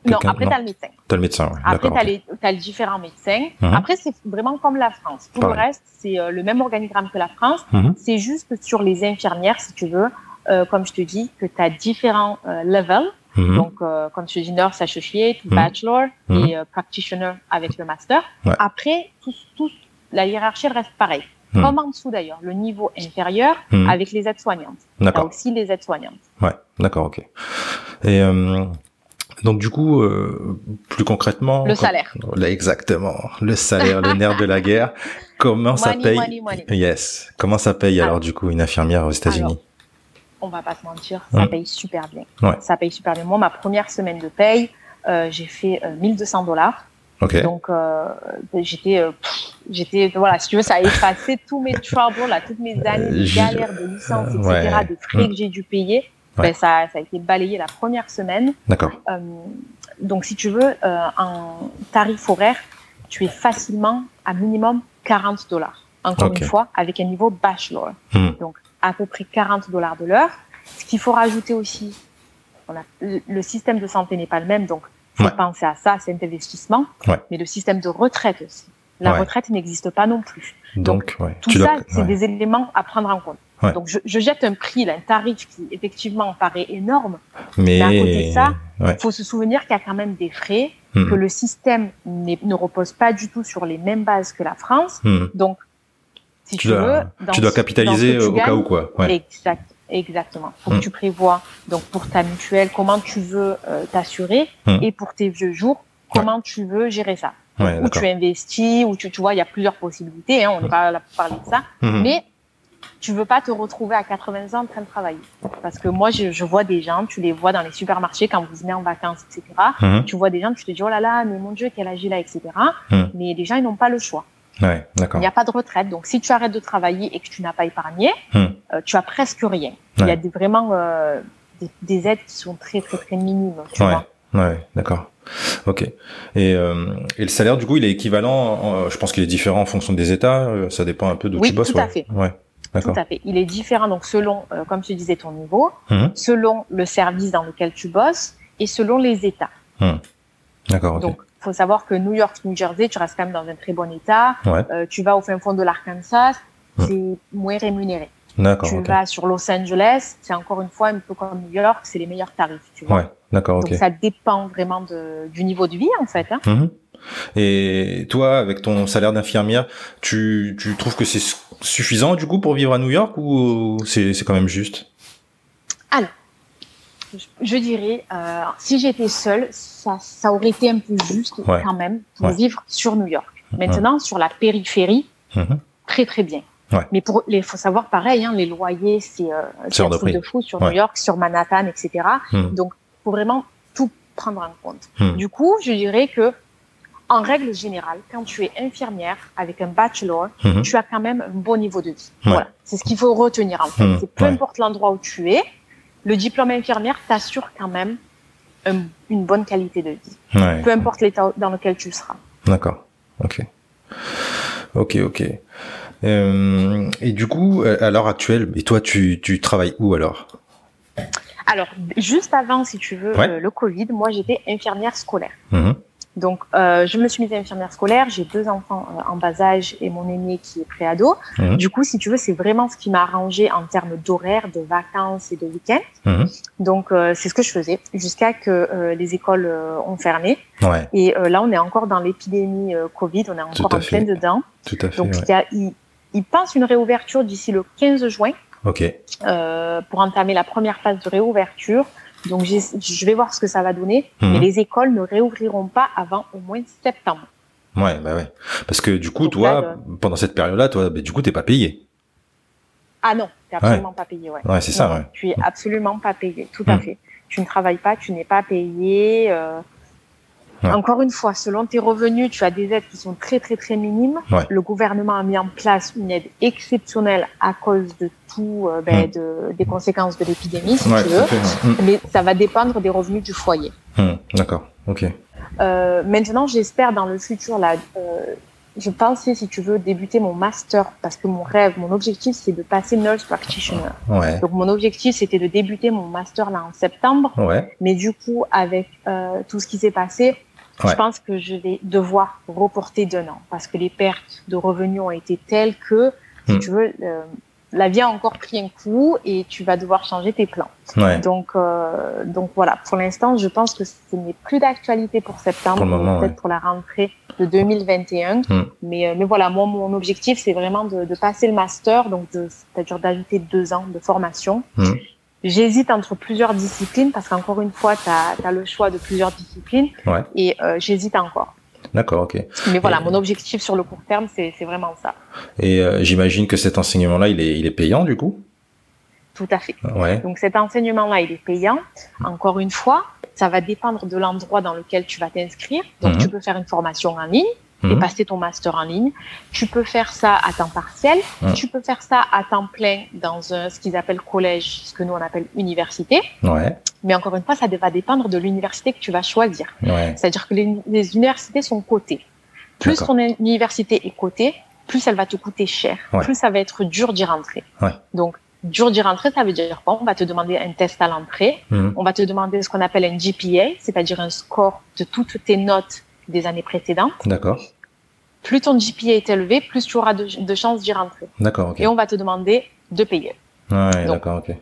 non, après, tu as le médecin. Tu as le médecin, oui. Après, tu as, les, as les différents médecins. Mhm. Après, c'est vraiment comme la France. Tout le reste, c'est euh, le même organigramme que la France. Mhm. C'est juste que sur les infirmières, si tu veux, euh, comme je te dis, que tu as différents euh, levels. Mhm. Donc, euh, comme je te dis, nurse associate, bachelor et practitioner avec le master. Après, tous, la hiérarchie reste pareille. Comme en dessous d'ailleurs, le niveau inférieur avec les aides-soignantes. D'accord. aussi les aides-soignantes. Ouais, d'accord, ok. Et donc du coup, euh, plus concrètement, le salaire. exactement, le salaire, le nerf de la guerre. [LAUGHS] Comment ça paye Yes. Comment ça paye alors, du coup une infirmière aux États-Unis On va pas se mentir, ça hum. paye super bien. Ouais. Ça paye super bien. Moi, ma première semaine de paye, euh, j'ai fait 1200 euh, dollars. Okay. Donc euh, j'étais, j'étais, voilà, si tu veux, ça a effacé tous mes troubles, là, toutes mes années de galères, de licence, etc., ouais. de frais hum. que j'ai dû payer. Ben, ça, ça, a été balayé la première semaine. D'accord. Euh, donc, si tu veux, euh, en tarif horaire, tu es facilement à minimum 40 dollars. Encore une fois, avec un niveau bachelor. Hmm. Donc, à peu près 40 dollars de l'heure. Ce qu'il faut rajouter aussi, on a, le système de santé n'est pas le même, donc faut penser à ça, c'est un investissement. Ouais. Mais le système de retraite aussi. La retraite n'existe pas non plus. Donc, tout ça, c'est des éléments à prendre en compte. Donc je, je, jette un prix, là, un tarif qui effectivement paraît énorme. Mais, à côté de ça, il faut se souvenir qu'il y a quand même des frais, hmm. que le système ne repose pas du tout sur les mêmes bases que la France. Hmm. Donc, si tu, veux, tu dois capitaliser au cas où quoi. Ouais. Exact, exactement. Faut que hmm. tu prévois donc pour ta mutuelle comment tu veux euh, t'assurer et pour tes vieux jours comment tu veux gérer ça. Où tu investis, où tu, tu vois, il y a plusieurs possibilités. Hein, on n'est pas là pour parler de ça, mais tu veux pas te retrouver à 80 ans en train de travailler. Parce que moi, je, vois des gens, tu les vois dans les supermarchés quand vous venez en vacances, etc. Mhm. Tu vois des gens, tu te dis, oh là là, mais mon Dieu, quel âge il a, etc. Mhm. Mais les gens, ils n'ont pas le choix. Ouais, d'accord. Il n'y a pas de retraite. Donc, si tu arrêtes de travailler et que tu n'as pas épargné, mhm. euh, tu as presque rien. Il y a des, vraiment euh, des, aides qui sont très, très, très minimes. Tu ouais. vois ouais, d'accord. Ok. Et, euh, et, le salaire, du coup, il est équivalent. je pense qu'il est différent en fonction des États. ça dépend un peu d'où oui, tu bosses. Tout à fait. Ouais. Tout à fait. Il est différent, donc selon, euh, comme tu disais, ton niveau, mmh. selon le service dans lequel tu bosses et selon les États. Mmh. D'accord. Donc, il faut savoir que New York, New Jersey, tu restes quand même dans un très bon état. Euh, tu vas au fin fond de l'Arkansas, mmh. c'est moins rémunéré. D'accord. Tu vas sur Los Angeles, c'est encore une fois un peu comme New York, c'est les meilleurs tarifs. Tu vois. Ouais. D'accord. Donc ça dépend vraiment de, du niveau de vie en fait. Hein. Mmh. Et toi, avec ton salaire d'infirmière, tu, tu trouves que c'est suffisant du coup pour vivre à New York ou c'est quand même juste? Alors, je dirais, euh, si j'étais seule, ça, ça aurait été un peu juste quand même pour vivre sur New York. Maintenant, sur la périphérie, mhm. très très bien. Mais pour il faut savoir pareil, hein, les loyers, c'est euh, un truc de fou sur New York, sur Manhattan, etc. Mhm. Donc, faut vraiment tout prendre en compte. Mhm. Du coup, je dirais que en règle générale, quand tu es infirmière avec un bachelor, mhm. tu as quand même un bon niveau de vie. Voilà, c'est ce qu'il faut retenir en fait. Mhm. peu importe l'endroit où tu es, le diplôme infirmière t'assure quand même une bonne qualité de vie. Peu importe l'état dans lequel tu seras. D'accord. Ok. Ok, ok. Euh, et du coup, à l'heure actuelle, et toi, tu, tu travailles où alors? Alors, juste avant, si tu veux, le, Covid, moi, j'étais infirmière scolaire. Mhm. Donc, euh, je me suis mise à infirmière scolaire. J'ai deux enfants euh, en bas âge et mon aîné qui est préado. Mmh. Du coup, si tu veux, c'est vraiment ce qui m'a arrangé en termes d'horaire, de vacances et de week-end. Mmh. Donc, euh, c'est ce que je faisais jusqu'à que euh, les écoles euh, ont fermé. Ouais. Et là, on est encore dans l'épidémie Covid. On est encore en plein dedans. Tout à fait. Donc, il, y a, il, il pense une réouverture d'ici le 15 juin. Ok. pour entamer la première phase de réouverture. Donc je vais voir ce que ça va donner. Mais mhm. les écoles ne réouvriront pas avant au moins septembre. Ouais, bah ouais. Parce que du coup, toi, pendant cette période-là, toi, bah, du coup, t'es pas payé. Ah non, t'es absolument pas payé, ouais. Ouais, c'est ça, ouais. Tu es absolument pas payé, tout à mhm. fait. Tu ne travailles pas, tu n'es pas payé. Euh, encore une fois, selon tes revenus, tu as des aides qui sont très très très minimes. Le gouvernement a mis en place une aide exceptionnelle à cause de tout, euh, ben, hmm. de, des conséquences de l'épidémie, si tu veux. Hmm. Mais ça va dépendre des revenus du foyer. Hmm. D'accord. Ok. Euh, maintenant, j'espère dans le futur là. Euh, je pensais, si tu veux, débuter mon master parce que mon rêve, mon objectif, c'est de passer nurse practitioner. Ouais. Donc mon objectif, c'était de débuter mon master là en septembre. Ouais. Mais du coup, avec euh, tout ce qui s'est passé, je pense que je vais devoir reporter d'un an parce que les pertes de revenus ont été telles que, si hmm. tu veux, euh, la vie a encore pris un coup et tu vas devoir changer tes plans. Ouais. Donc, euh, donc voilà. Pour l'instant, je pense que ce n'est plus d'actualité pour septembre, peut-être pour la rentrée de 2021. Hmm. Mais, euh, mais voilà, moi, mon objectif, c'est vraiment de, de, passer le master, donc c'est-à-dire d'ajouter deux ans de formation. Hmm. J'hésite entre plusieurs disciplines parce qu'encore une fois, tu as, le choix de plusieurs disciplines ouais. et euh, j'hésite encore. D'accord, ok. Mais voilà, mon objectif sur le court terme, c'est vraiment ça. Et euh, j'imagine que cet enseignement-là, il est, il est payant du coup? Tout à fait. Ouais. Donc cet enseignement-là, il est payant. Encore une fois, ça va dépendre de l'endroit dans lequel tu vas t'inscrire. Donc mhm. tu peux faire une formation en ligne et mhm. passer ton master en ligne. Tu peux faire ça à temps partiel. Mhm. Tu peux faire ça à temps plein dans un, ce qu'ils appellent collège, ce que nous on appelle université. Ouais. Mais encore une fois, ça va dépendre de l'université que tu vas choisir. Ouais. C'est-à-dire que les, les, universités sont cotées. Plus ton université est cotée, plus elle va te coûter cher. Ouais. Plus ça va être dur d'y rentrer. Donc, dur d'y rentrer, ça veut dire quoi? On va te demander un test à l'entrée. Mhm. On va te demander ce qu'on appelle un GPA, c'est-à-dire un score de toutes tes notes des années précédentes. D'accord. Plus ton GPA est élevé, plus tu auras de, de chances d'y rentrer. D'accord, ok. Et on va te demander de payer. Ouais, d'accord, ok.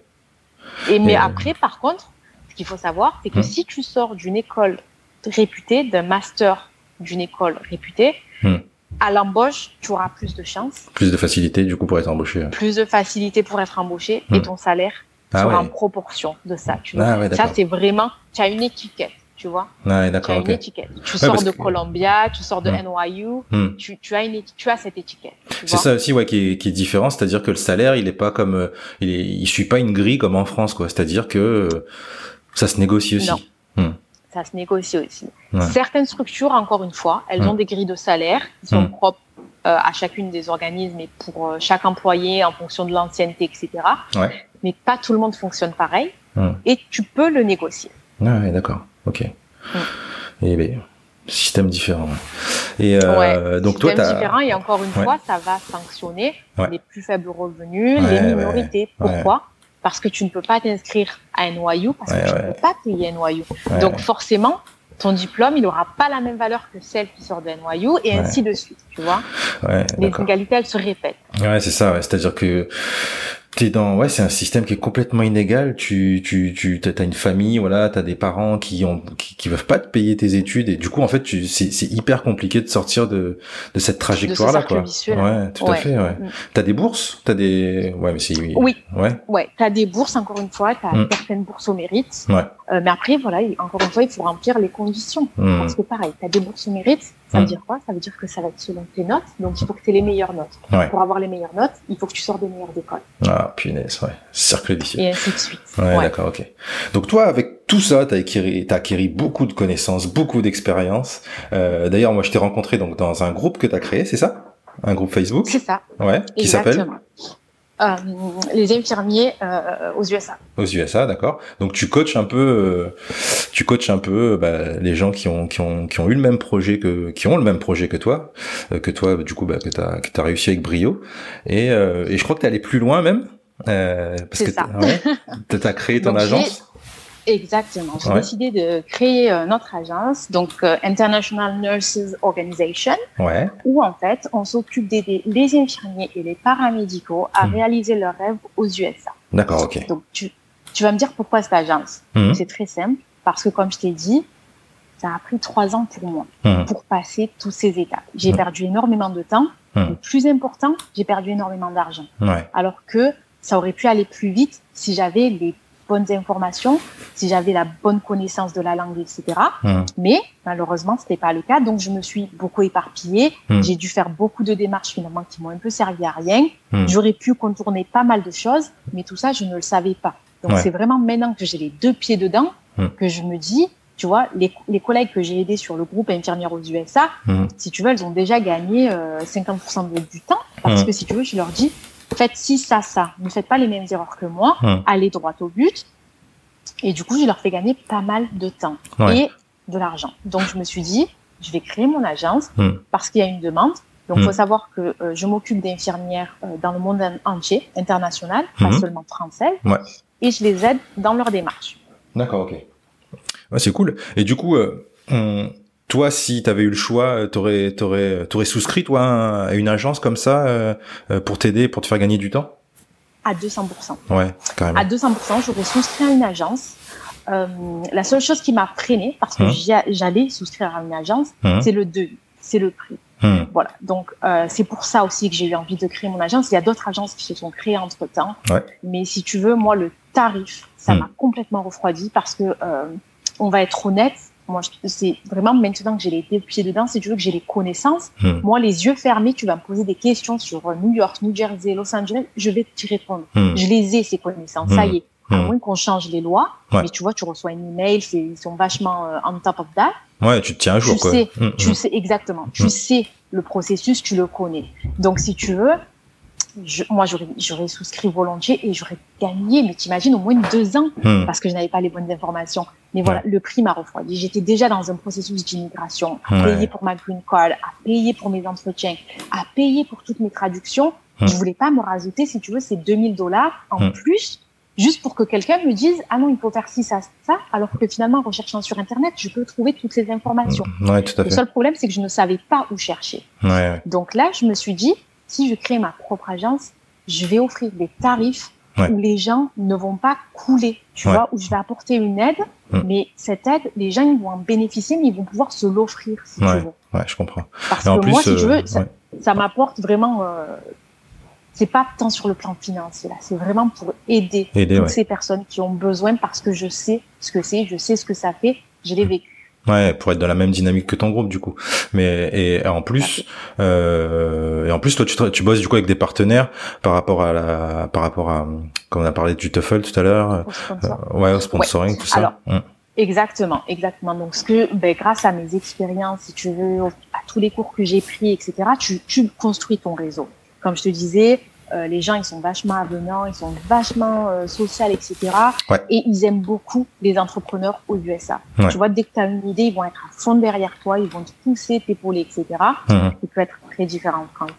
Et mais après, par contre, ce qu'il faut savoir, c'est que Hmm. si tu sors d'une école réputée, d'un master d'une école réputée, Hmm. à l'embauche, tu auras plus de chances, Plus de facilité du coup pour être embauché. plus de facilité pour être embauché, et Hmm. ton salaire Ah sera ouais. en proportion de ça. Tu vois. Ah ouais, ça, c'est vraiment, tu as une étiquette, tu vois. Ouais, Tu as d'accord, une ok. étiquette. Tu sors de que- Columbia, tu sors de Hmm. NYU, Hmm. tu, tu as une, éti- tu as cette étiquette. tu C'est ça aussi, ouais, qui est, qui est différent, c'est-à-dire que le salaire, il est pas comme, euh, il est, il suit pas une grille comme en France, quoi. C'est-à-dire que euh, ça se négocie aussi. Non. Hmm. Ça se négocie aussi. Ouais. Certaines structures, encore une fois, elles ont des grilles de salaire qui sont propres euh, à chacune des organismes et pour euh, chaque employé en fonction de l'ancienneté, etc. Ouais. Mais pas tout le monde fonctionne pareil et tu peux le négocier. Ah ouais, d'accord, ok. Et ben, système différent. Et euh, donc toi, c'est différent. Et encore une fois, ça va sanctionner les plus faibles revenus, les minorités. Pourquoi? Parce que tu ne peux pas t'inscrire à un noyau parce que tu ne peux pas payer un noyau. donc forcément, ton diplôme, il n'aura pas la même valeur que celle qui sort d'un noyau et ainsi de suite, tu vois? les inégalités, elles se répètent. Ouais, c'est ça. C'est-à-dire que T'es dans ouais c'est un système qui est complètement inégal. Tu tu tu t'as une famille voilà t'as des parents qui ont qui, qui peuvent pas te payer tes études et du coup en fait tu c'est c'est hyper compliqué de sortir de de cette trajectoire là quoi. ouais tout à fait ouais. Mm. t'as des bourses? T'as des ouais mais c'est oui. Ouais. Ouais t'as des bourses encore une fois t'as mm. certaines bourses au mérite. Ouais. Euh, mais après voilà encore une fois il faut remplir les conditions. Mm. parce que pareil t'as des bourses au mérite ça veut dire quoi? Ça veut dire que ça va être selon tes notes. Donc, il faut que tu aies les meilleures notes. Pour avoir les meilleures notes, il faut que tu sors des meilleures écoles. Ah, punaise, ouais. Cercle vicieux. Et ainsi de suite. Ouais, d'accord, ok. Donc, toi, avec tout ça, tu as acquis, acquis beaucoup de connaissances, beaucoup d'expérience. Euh, D'ailleurs, moi, je t'ai rencontré donc dans un groupe que tu as créé, c'est ça? Un groupe Facebook? C'est ça. Ouais. Qui s'appelle? Euh, les infirmiers euh, aux USA. Aux USA, d'accord. Donc tu coaches un peu, euh, tu coaches un peu bah, les gens qui ont qui ont qui ont eu le même projet que qui ont le même projet que toi, que toi du coup bah, que t'as que t'as réussi avec brio. Et, et je crois que t'es allé plus loin même. parce que ça. t'as créé ton agence. Exactement. J'ai décidé de créer euh, notre agence, donc euh, International Nurses Organization, ouais. où en fait on s'occupe d'aider les infirmiers et les paramédicaux à hmm. réaliser leurs rêves aux USA. D'accord, ok. Donc tu, tu vas me dire pourquoi cette agence? Hmm. C'est très simple, parce que comme je t'ai dit, ça a pris trois ans pour moi hmm. pour passer tous ces étapes. J'ai perdu énormément de temps. Le plus important, j'ai perdu énormément d'argent. Ouais. Alors que ça aurait pu aller plus vite si j'avais les bonnes informations, si j'avais la bonne connaissance de la langue, etc. Hum. Mais malheureusement, c'était pas le cas. Donc, je me suis beaucoup éparpillée. Hum. J'ai dû faire beaucoup de démarches finalement qui m'ont un peu servi à rien. Hum. J'aurais pu contourner pas mal de choses, mais tout ça, je ne le savais pas. Donc, c'est vraiment maintenant que j'ai les deux pieds dedans que je me dis, tu vois, les, les collègues que j'ai aidés sur le groupe infirmières aux USA, si tu veux, elles ont déjà gagné 50% euh, du temps parce que si tu veux, je leur dis, faites ci, ça, ça. Ne faites pas les mêmes erreurs que moi. Hum. Allez droit au but. Et du coup, je leur fais gagner pas mal de temps et de l'argent. Donc, je me suis dit, je vais créer mon agence hum. parce qu'il y a une demande. Donc, il faut hum. savoir que euh, je m'occupe d'infirmières euh, dans le monde entier, international, pas seulement français. Et je les aide dans leur démarche. D'accord, ok. c'est cool. Et du coup, euh, toi, si tu avais eu le choix, euh, t'aurais t'aurais t'aurais souscrit toi à une agence comme ça euh, euh, pour t'aider, pour te faire gagner du temps? À 200%. Ouais, carrément. À 200%, j'aurais souscrit à une agence. la seule chose qui m'a freiné, parce que hum. j'allais souscrire à une agence, hum. c'est le devis, c'est le prix. Hum. Voilà, donc c'est pour ça aussi que j'ai eu envie de créer mon agence. Il y a d'autres agences qui se sont créées entre temps, ouais. mais si tu veux, moi le tarif, ça m'a complètement refroidi parce que on va être honnête, moi, c'est vraiment maintenant que j'ai les pieds dedans, si tu veux que j'ai les connaissances. Hmm. Moi, les yeux fermés, tu vas me poser des questions sur euh, New York, New Jersey, Los Angeles, je vais t'y répondre. Hmm. Je les ai, ces connaissances. Ça y est. À hmm. moins qu'on change les lois. Mais tu vois, tu reçois un email, ils sont vachement euh, on top of that. Ouais, tu te tiens à jour, tu quoi. Sais, Tu sais, exactement. Tu sais le processus, tu le connais. Donc, si tu veux, moi, j'aurais souscrit volontiers et j'aurais gagné, mais t'imagines, au moins deux ans, hmm. parce que je n'avais pas les bonnes informations. Mais voilà, le prix m'a refroidi. J'étais déjà dans un processus d'immigration, à payer pour ma green card, à payer pour mes entretiens, à payer pour toutes mes traductions. Je hmm. Je voulais pas me rajouter, si tu veux, ces 2000 dollars en hmm. plus, juste pour que quelqu'un me dise, ah non, il faut faire ci, ça, ça, alors que finalement, en recherchant sur Internet, je peux trouver toutes ces informations. Ouais, tout à fait. Le seul problème, c'est que je ne savais pas où chercher. Donc là, je me suis dit, si je crée ma propre agence, je vais offrir des tarifs où les gens ne vont pas couler, tu vois, où je vais apporter une aide, mm. mais cette aide, les gens ils vont en bénéficier, mais ils vont pouvoir se l'offrir si tu veux. Ouais, je comprends. Parce que moi, si tu veux, euh, ça, m'apporte vraiment. Euh, c'est pas tant sur le plan financier là, c'est vraiment pour aider, toutes ces personnes qui ont besoin parce que je sais ce que c'est, je sais ce que ça fait, je l'ai mm. vécu. Ouais, pour être dans la même dynamique que ton groupe du coup. Mais et, en plus, euh, et en plus toi tu, tu bosses du coup avec des partenaires par rapport à la, par rapport à, comme on a parlé du TOEFL tout à l'heure, euh, ouais, au sponsoring, tout ça. Alors, hum. Exactement, exactement. Donc, ce que, ben, grâce à mes expériences, si tu veux, à tous les cours que j'ai pris, etc., tu, tu construis ton réseau. Comme je te disais, euh, les gens, ils sont vachement avenants, ils sont vachement euh, sociaux, etc. Et ils aiment beaucoup les entrepreneurs aux USA. Tu vois, dès que tu as une idée, ils vont être à fond derrière toi, ils vont te pousser, t'épauler, etc. Mmh. Il peut être très différent en France.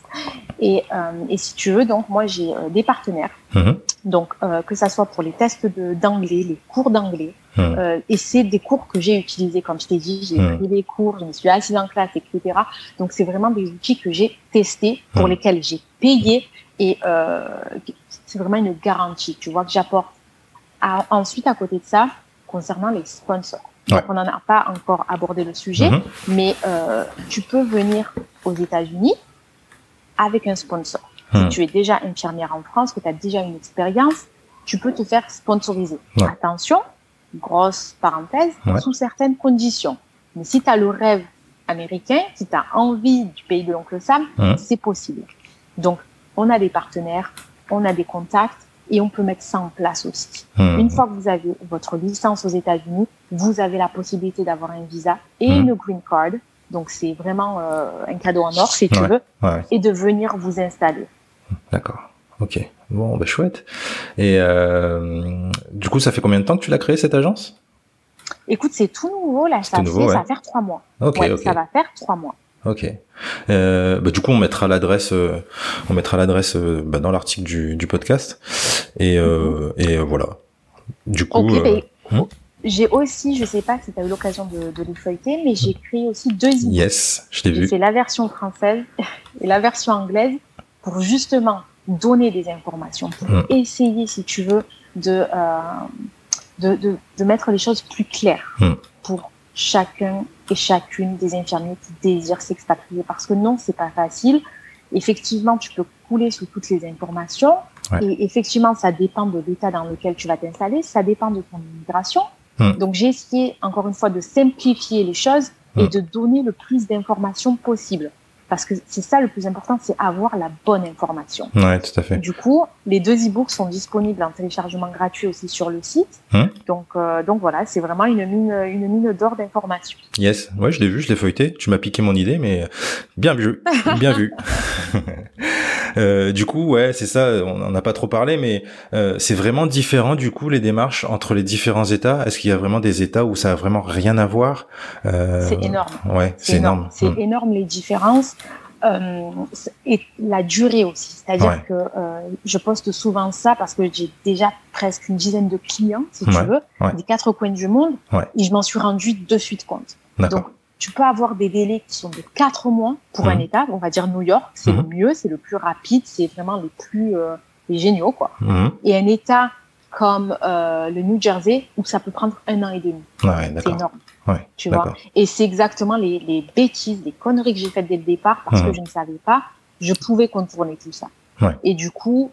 Et, euh, et si tu veux, donc moi, j'ai euh, des partenaires. Mmh. Donc, que ça soit pour les tests d'anglais, les cours d'anglais, mmh. euh, et c'est des cours que j'ai utilisés, comme je t'ai dit, j'ai pris des cours, je me suis assise en classe, etc. Donc, c'est vraiment des outils que j'ai testés, pour lesquels j'ai payé, et euh, c'est vraiment une garantie, tu vois, que j'apporte. Ensuite, à côté de ça, concernant les sponsors. on n'en a pas encore abordé le sujet, mm-hmm. mais euh, tu peux venir aux États-Unis avec un sponsor. Si mm. tu es déjà infirmière en France, que tu as déjà une expérience, tu peux te faire sponsoriser. Attention, grosse parenthèse, sous certaines conditions. Mais si tu as le rêve américain, si tu as envie du pays de l'oncle Sam, mm. c'est possible. Donc, on a des partenaires, on a des contacts et on peut mettre ça en place aussi. Hmm. Une fois que vous avez votre licence aux États-Unis, vous avez la possibilité d'avoir un visa et hmm. une green card. Donc c'est vraiment euh, un cadeau en or si tu veux, et de venir vous installer. D'accord. Ok. Bon, ben chouette. Et euh, du coup, ça fait combien de temps que tu l'as créé cette agence? Écoute, c'est tout nouveau là. Ça, nouveau, ça va faire trois mois. Ok. Ça va faire trois mois. Ok. Euh, bah, du coup, on mettra l'adresse, euh, on mettra l'adresse euh, bah, dans l'article du, du, podcast. Et, et voilà. Du coup. Hmm? j'ai aussi, je sais pas si tu as eu l'occasion de, de les feuilleter, mais j'ai créé aussi deux e Yes, je t'ai vu. C'est la version française [LAUGHS] et la version anglaise pour justement donner des informations, pour hmm. essayer, si tu veux, de, de, de, de, mettre les choses plus claires hmm. pour chacun et chacune des infirmiers qui désirent s'expatrier parce que non, c'est pas facile. Effectivement, tu peux couler sous toutes les informations et effectivement, ça dépend de l'état dans lequel tu vas t'installer, ça dépend de ton immigration. Hmm. Donc, j'ai essayé encore une fois de simplifier les choses et hmm. de donner le plus d'informations possible. Parce que c'est ça le plus important, c'est avoir la bonne information. Ouais, tout à fait. Du coup, les deux e-books sont disponibles en téléchargement gratuit aussi sur le site. Hum. Donc, euh, donc voilà, c'est vraiment une mine, une mine d'or d'informations. Yes, ouais, je l'ai vu, je l'ai feuilleté. Tu m'as piqué mon idée, mais bien vu, bien vu. [LAUGHS] Euh, du coup, ouais, c'est ça. On n'en a pas trop parlé, mais euh, c'est vraiment différent du coup les démarches entre les différents États. Est-ce qu'il y a vraiment des États où ça a vraiment rien à voir? Euh, C'est énorme. Ouais, c'est énorme. C'est hum. énorme les différences. Euh, et la durée aussi. C'est-à-dire que euh, je poste souvent ça parce que j'ai déjà presque une dizaine de clients, si tu veux, des quatre coins du monde, et je m'en suis rendu de suite compte. Donc, tu peux avoir des délais qui sont de quatre mois pour un mhm. État. On va dire New York, c'est le mhm. mieux, c'est le plus rapide, c'est vraiment les plus euh, les géniaux, quoi. Mhm. Et un État comme euh, le New Jersey où ça peut prendre un an et demi. c'est énorme. Ouais, tu vois. Et c'est exactement les, les, bêtises, les conneries que j'ai faites dès le départ parce que je ne savais pas. Je pouvais contourner tout ça. Et du coup,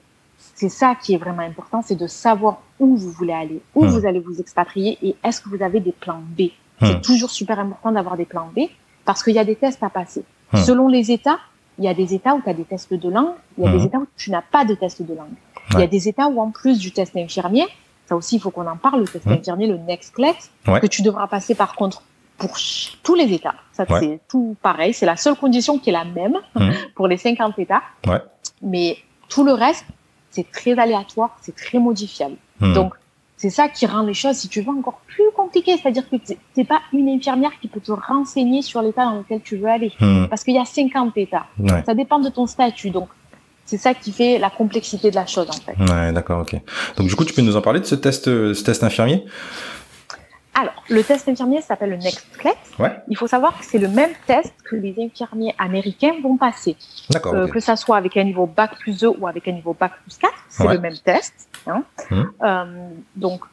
c'est ça qui est vraiment important, c'est de savoir où vous voulez aller, où vous allez vous expatrier et est-ce que vous avez des plans B? C'est toujours super important d'avoir des plans B parce qu'il y a des tests à passer. Selon les États, il y a des États où tu as des tests de langue, il y a des États où tu n'as pas de test de langue. Il y a des États où en plus du test infirmier, ça aussi il faut qu'on en parle, le test infirmier, le NextClex, que tu devras passer par contre pour tous les États. Ça c'est tout pareil, c'est la seule condition qui est la même [LAUGHS] pour les 50 États. Mais tout le reste, c'est très aléatoire, c'est très modifiable. Donc c'est ça qui rend les choses, si tu veux, encore plus compliquées. C'est-à-dire que c'est pas une infirmière qui peut te renseigner sur l'état dans lequel tu veux aller. Parce qu'il y a 50 états. Ça dépend de ton statut. Donc, c'est ça qui fait la complexité de la chose en fait. Ouais, d'accord, ok. Donc du coup, tu peux nous en parler de ce test, euh, ce test infirmier? Alors, le test infirmier s'appelle le NextClex. Ouais. Il faut savoir que c'est le même test que les infirmiers américains vont passer. D'accord. Euh, Que ça soit avec un niveau Bac plus 2 ou avec un niveau Bac plus 4, c'est le même test. Hein. Mmh. Euh, donc,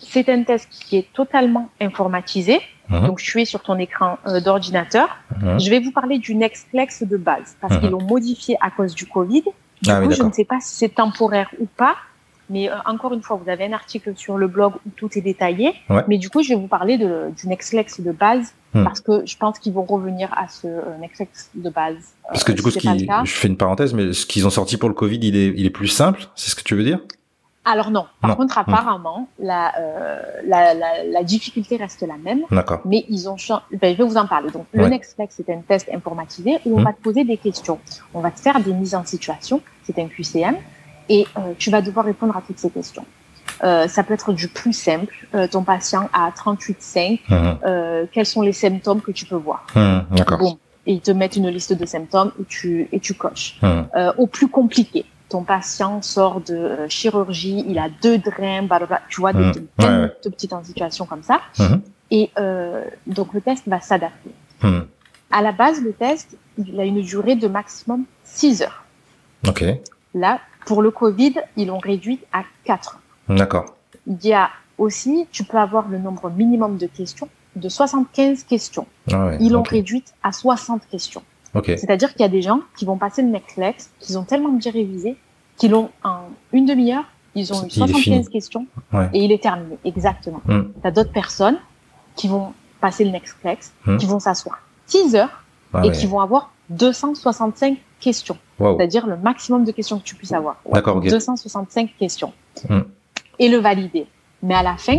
c'est un test qui est totalement informatisé. Mmh. Donc, je suis sur ton écran euh, d'ordinateur. Mmh. Je vais vous parler du NextClex de base parce qu'ils l'ont modifié à cause du Covid. Du ah coup, je ne sais pas si c'est temporaire ou pas. Mais euh, encore une fois, vous avez un article sur le blog où tout est détaillé. Mais du coup, je vais vous parler de, du Nextlex de base hmm. parce que je pense qu'ils vont revenir à ce euh, Nextlex de base. Parce que du coup, ce qui, je fais une parenthèse, mais ce qu'ils ont sorti pour le Covid, il est, il est plus simple. C'est ce que tu veux dire? Alors non. Par contre, hmm. apparemment, la, euh, la, la, la, difficulté reste la même. D'accord. Mais ils ont changé. Ben, je vais vous en parler. Donc, le Nextflex, c'est un test informatisé où on hmm. va te poser des questions. On va te faire des mises en situation. C'est un QCM. Et euh, tu vas devoir répondre à toutes ces questions. Euh, ça peut être du plus simple. Euh, ton patient a 38,5. Hmm. Euh, quels sont les symptômes que tu peux voir? D'accord. Bon. Et ils te mettent une liste de symptômes et tu, et tu coches. Au plus compliqué ton patient sort de chirurgie, il a deux drains, tu vois, des, mmh. petites situations comme ça. Et donc le test va s'adapter. À la base, le test, il a une durée de maximum 6 heures. Ok. Là, pour le Covid, ils l'ont réduit à 4 heures. D'accord. Il y a aussi, tu peux avoir le nombre minimum de questions de 75 questions. Ah ils l'ont réduite à 60 questions. C'est-à-dire qu'il y a des gens qui vont passer le Netflix, qui ont tellement bien révisé, qu'ils l'ont en une demi-heure, ils ont eu 75 questions et il est terminé. Exactement. Mm. Tu as d'autres personnes qui vont passer le Netflix, mm. qui vont s'asseoir 6 heures ah et qui vont avoir 265 questions. C'est-à-dire le maximum de questions que tu puisses avoir. D'accord, 265 questions. Mm. Et le valider. Mais à la fin,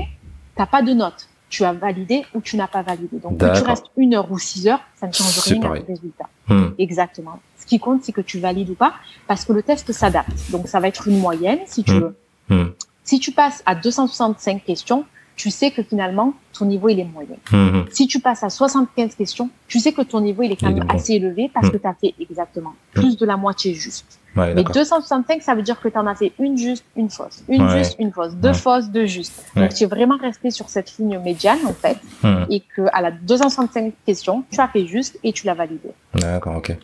t'as pas de notes tu as validé ou tu n'as pas validé. Donc, que tu restes une heure ou six heures, ça ne change rien au résultat. Hmm. Exactement. Ce qui compte, c'est que tu valides ou pas, parce que le test s'adapte. Donc, ça va être une moyenne, si tu hmm. veux. Hmm. Si tu passes à 265 questions, tu sais que finalement, ton niveau, il est moyen. Mhm. Si tu passes à 75 questions, tu sais que ton niveau, il est quand même assez élevé parce mhm. que tu as fait exactement plus de la moitié juste. Mais 265, ça veut dire que tu en as fait une juste, une fausse, une juste, une fausse, deux fausses, deux justes. Donc, tu es vraiment resté sur cette ligne médiane, en fait, mhm. et que à la 265 questions, tu as fait juste et tu l'as validé. D'accord, ok.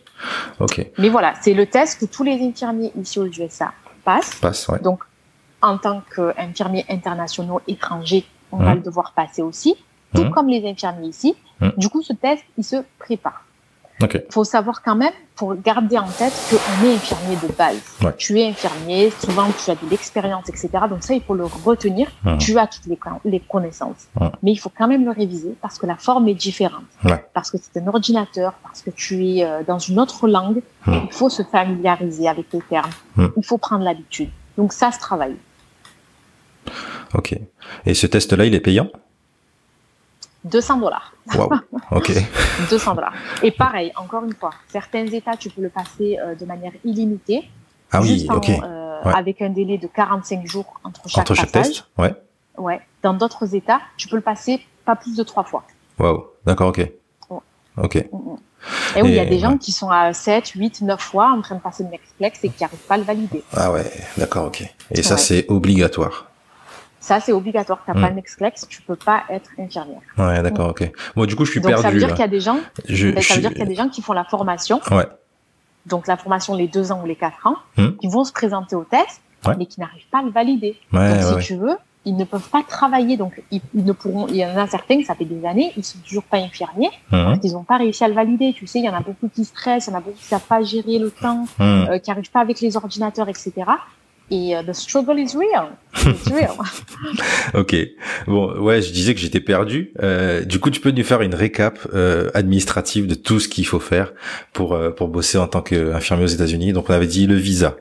Ok. Mais voilà, c'est le test que tous les infirmiers ici aux USA passent. Passent, ouais. Donc, en tant qu'infirmiers internationaux étrangers, on va le devoir passer aussi, tout mmh. comme les infirmiers ici. Mmh. Du coup, ce test, il se prépare. Il faut savoir quand même, pour garder en tête qu'on est infirmier de base. Tu es infirmier, souvent tu as de l'expérience, etc. Donc ça, il faut le retenir. Tu as toutes les, connaissances. Mais il faut quand même le réviser parce que la forme est différente. Parce que c'est un ordinateur, parce que tu es euh, dans une autre langue. Il faut se familiariser avec les termes. Il faut prendre l'habitude. Donc ça se travaille. Ok. Et ce test-là, il est payant? 200 dollars. Wow. Ok. [LAUGHS] 200 dollars. Et pareil, encore une fois, certains États, tu peux le passer euh, de manière illimitée. Ah oui, ok. Euh, avec un délai de 45 jours entre chaque, entre chaque test. Ouais. Ouais. Dans d'autres États, tu peux le passer pas plus de trois fois. Wow. D'accord, ok. Ok. Mm, mm. Et oui, il y a des gens qui sont à 7, 8, 9 fois en train de passer le Nextplex et qui n'arrivent pas à le valider. Ah ouais, d'accord, ok. Et ça, c'est obligatoire. Ça, c'est obligatoire. T'as pas hmm. Nextplex, tu peux pas être infirmière. Ouais, d'accord, ok. Moi, du coup, je suis perdu. Donc, ça veut dire qu'il y a des gens, ben, ça veut dire qu'il y a des gens qui font la formation. Ouais. Donc, la formation les deux ans ou les quatre ans, hmm. qui vont se présenter au test, mais qui n'arrivent pas à le valider. Ouais, donc, si tu veux, ils ne peuvent pas travailler. Donc, ils, ne pourront, il y en a certains, ça fait des années, ils sont toujours pas infirmiers, hmm. parce qu'ils n'ont pas réussi à le valider. Tu sais, il y en a beaucoup qui stressent, il y en a beaucoup qui savent pas gérer le temps, euh, qui n'arrivent pas avec les ordinateurs, etc. Et uh, the struggle is real. It's [LAUGHS] real. ok. Bon, ouais, je disais que j'étais perdu. Euh, du coup, tu peux nous faire une récap euh, administrative de tout ce qu'il faut faire pour euh, pour bosser en tant qu'infirmier aux États-Unis. Donc, on avait dit le visa.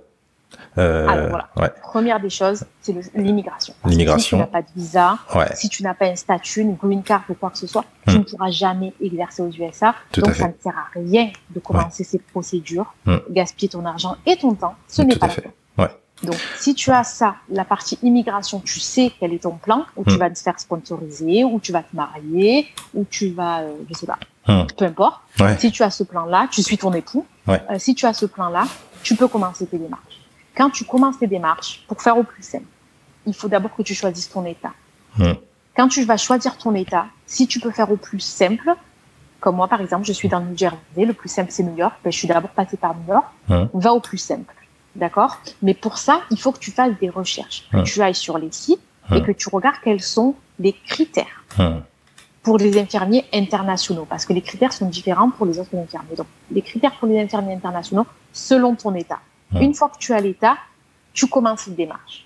Alors voilà. Ouais. Première des choses, c'est l'immigration. L'immigration. Si tu n'as pas de visa, ouais. si tu n'as pas un statut, une green card ou quoi que ce soit, tu hmm. ne pourras jamais exercer aux USA. Tout donc à fait. ça ne sert à rien de commencer ces procédures, hmm. gaspiller ton argent et ton temps. Ce n'est pas fait. Ouais. Donc, si tu as ça, la partie immigration, tu sais quel est ton plan, où tu hmm. vas te faire sponsoriser, où tu vas te marier, où tu vas, euh, je sais pas, hmm. peu importe. Si tu as ce plan-là, tu suis ton époux. Euh, si tu as ce plan-là, tu peux commencer tes démarches. Quand tu commences tes démarches, pour faire au plus simple, il faut d'abord que tu choisisses ton état. Hmm. Quand tu vas choisir ton état, si tu peux faire au plus simple, comme moi par exemple, je suis dans New Jersey, le plus simple c'est New York, ben, je suis d'abord passé par New York, va au plus simple. D'accord? Mais pour ça, il faut que tu fasses des recherches, que tu ailles sur les sites et que tu regardes quels sont les critères pour les infirmiers internationaux, parce que les critères sont différents pour les autres infirmiers. Donc, les critères pour les infirmiers internationaux selon ton état. Une fois que tu as l'état, tu commences une démarche.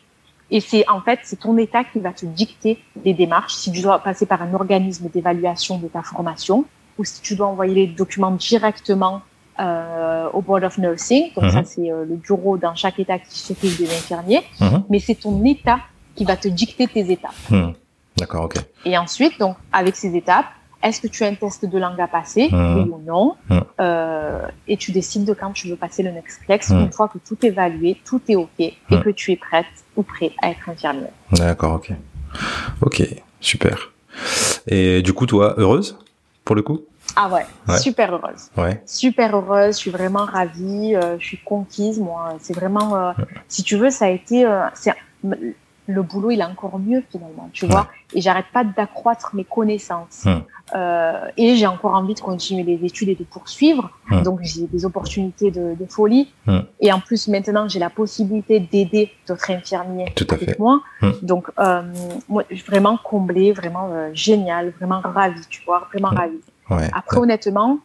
Et c'est en fait, c'est ton état qui va te dicter les démarches. Si tu dois passer par un organisme d'évaluation de ta formation, ou si tu dois envoyer les documents directement au Board of Nursing. Donc, ça, mhm. c'est le bureau dans chaque État qui s'occupe des infirmiers. Mhm. Mais c'est ton État qui va te dicter tes étapes. Mhm. D'accord, ok. Et ensuite, donc, avec ces étapes, est-ce que tu as un test de langue à passer, oui ou non? Euh, Et tu décides de quand tu veux passer le Next Flex une fois que tout est évalué, tout est OK et que tu es prête ou prêt à être infirmière. D'accord, ok. Ok, super. Et du coup, toi, heureuse pour le coup? Ah ouais, super heureuse. Ouais. Super heureuse, je suis vraiment ravie, euh, je suis conquise, moi. C'est vraiment, euh, si tu veux, ça a été, euh, le boulot, il est encore mieux finalement, tu vois. Et j'arrête pas d'accroître mes connaissances. Hum. Euh, et j'ai encore envie de continuer les études et de poursuivre. Hum. Donc j'ai des opportunités de, de folie. Hum. Et en plus maintenant j'ai la possibilité d'aider d'autres infirmiers Tout à avec fait. moi. Donc euh, moi, vraiment comblée, vraiment euh, génial, vraiment ravie, tu vois, vraiment ravie. Ouais. Après honnêtement,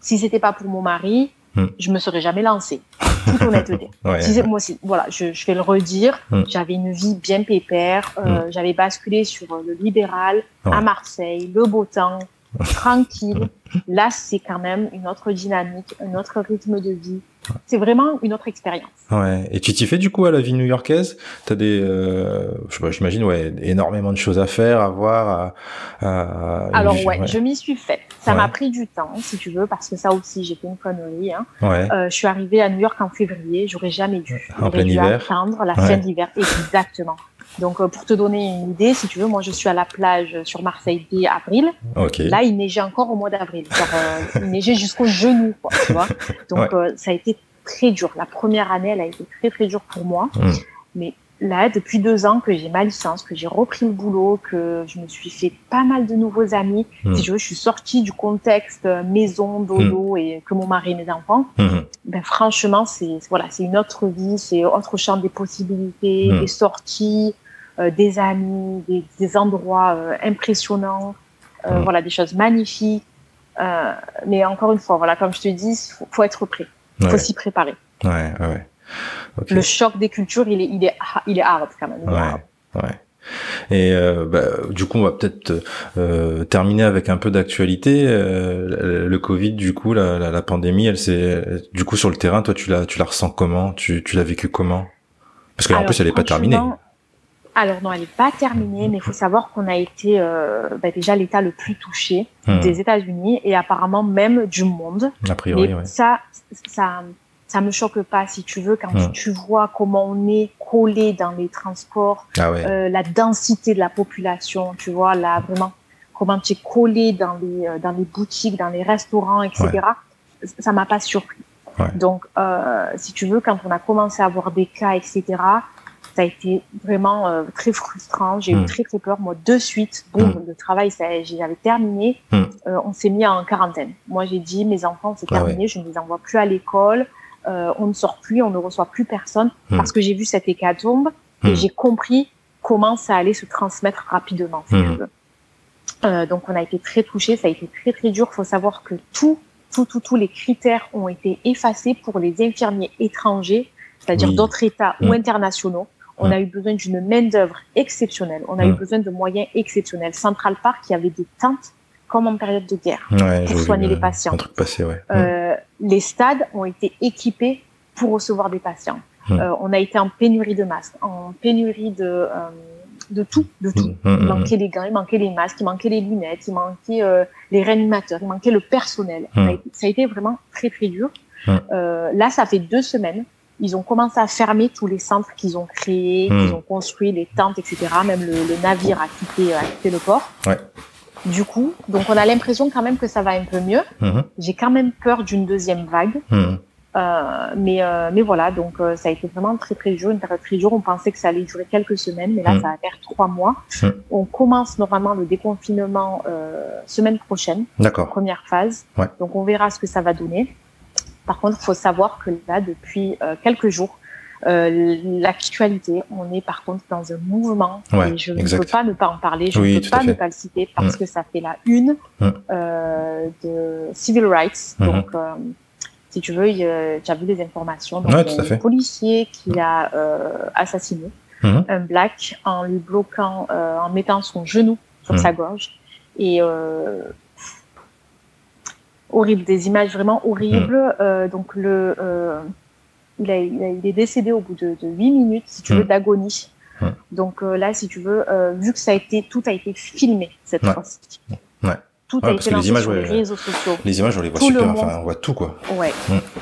si c'était pas pour mon mari, Hmm. je me serais jamais lancée. Toute honnêteté. [LAUGHS] ouais. moi aussi, voilà, je, je vais le redire. Hmm. J'avais une vie bien pépère. Euh, hmm. J'avais basculé sur le libéral à Marseille, le beau temps, tranquille. Là, c'est quand même une autre dynamique, un autre rythme de vie. C'est vraiment une autre expérience. Ouais. Et tu t'y fais du coup à la vie new-yorkaise? T'as des, euh, j'imagine, ouais, énormément de choses à faire, à voir. À, Alors ouais, je m'y suis faite. Ça m'a pris du temps, si tu veux, parce que ça aussi, j'ai fait une connerie. Hein. Ouais. Euh, je suis arrivée à New York en février. J'aurais jamais dû. En plein hiver. Attendre la fin d'hiver, exactement. Donc, euh, pour te donner une idée, si tu veux, moi, je suis à la plage sur Marseille dès avril. Là, il neigeait encore au mois d'avril. Euh, il neigeait jusqu'au genou, quoi, tu vois. [LAUGHS] Donc, euh, ça a été très dur. La première année, elle a été très, très dure pour moi. Mm. Mais là, depuis deux ans que j'ai ma licence, que j'ai repris le boulot, que je me suis fait pas mal de nouveaux amis. Si mm. tu veux, je suis sortie du contexte maison, dodo mm. et que mon mari et mes enfants. Ben, franchement, c'est, voilà, c'est une autre vie, c'est autre champ des possibilités, des sorties, euh, des amis, des, endroits euh, impressionnants, euh, voilà, des choses magnifiques. mais encore une fois, voilà, comme je te dis, faut, faut être prêt, faut ouais. s'y préparer. Ouais, ouais. Le choc des cultures, il est, il est, il est hard quand même. Ouais, ouais. Et bah, du coup, on va peut-être euh, terminer avec un peu d'actualité. Euh, le Covid, du coup, la, la, la pandémie, elle s'est, du coup, sur le terrain, toi, tu la, tu la ressens comment? Tu, tu l'as vécu comment? Parce que en plus, elle n'est pas terminée. Alors non, elle n'est pas terminée, mais il faut savoir qu'on a été euh, bah, déjà l'État le plus touché hmm. des États-Unis et apparemment même du monde. A priori, mais ça, ça, ça me choque pas si tu veux quand tu vois comment on est collé dans les transports, ah ouais. euh, la densité de la population, tu vois là vraiment comment tu es collé dans les euh, dans les boutiques, dans les restaurants, etc. Ouais. Ça m'a pas surpris. Ouais. Donc, euh, si tu veux, quand on a commencé à avoir des cas, etc., ça a été vraiment euh, très frustrant. J'ai eu hmm. très très peur. Moi, de suite, boum, hmm. le travail, j'avais terminé. Hmm. On s'est mis en quarantaine. Moi, j'ai dit, mes enfants, c'est ah terminé. Je ne les envoie plus à l'école. Euh, on ne sort plus, on ne reçoit plus personne parce que j'ai vu cette hécatombe et j'ai compris comment ça allait se transmettre rapidement. Si veux. Euh, donc, on a été très touchés. Ça a été très très dur. Il faut savoir que tout, tout, tout, tous les critères ont été effacés pour les infirmiers étrangers, c'est-à-dire d'autres États ou internationaux. On a eu besoin d'une main-d'œuvre exceptionnelle. On a eu besoin de moyens exceptionnels. Central Park, il y avait des tentes comme en période de guerre pour soigner les patients. passé, ouais. euh, les stades ont été équipés pour recevoir des patients. Euh, on a été en pénurie de masques, en pénurie de euh, de tout, de tout. il manquait les gants, il manquait les masques, il manquait les lunettes, il manquait euh, les réanimateurs, il manquait le personnel. Ça a été vraiment très très dur. là, ça fait deux semaines ils ont commencé à fermer tous les centres qu'ils ont créés, qu'ils ont construits, les tentes, etc. Même le, le navire a quitté, a quitté le port. Ouais. Du coup, donc on a l'impression quand même que ça va un peu mieux. Hmm. J'ai quand même peur d'une deuxième vague. Hmm. Euh, mais euh, mais voilà, donc euh, ça a été vraiment très très dur, une période très dure. On pensait que ça allait durer quelques semaines, mais là ça va faire trois mois. On commence normalement le déconfinement euh, semaine prochaine, D'accord. première phase. Ouais. Donc on verra ce que ça va donner. Par contre, il faut savoir que là, depuis euh, quelques jours, euh, l'actualité, on est par contre dans un mouvement ouais, et je exact. ne peux pas ne pas en parler, je oui, ne peux pas ne pas le citer parce mmh. que ça fait la une mmh. euh, de Civil Rights. Mmh. Donc, euh, si tu veux, tu as vu des informations. Donc, ouais, tout à fait. un policier qui a euh, assassiné un black en lui bloquant, euh, en mettant son genou sur sa gorge. Et horrible, des images vraiment horribles. Euh, donc le, euh, il, a, il, est décédé au bout de, de 8 minutes, si tu veux, d'agonie. Donc là, si tu veux, vu que ça a été, tout a été filmé cette fois-ci. Ouais. Tout a été lancé sur les réseaux sociaux. Les images, on les voit super, enfin, on voit tout, quoi. Ouais,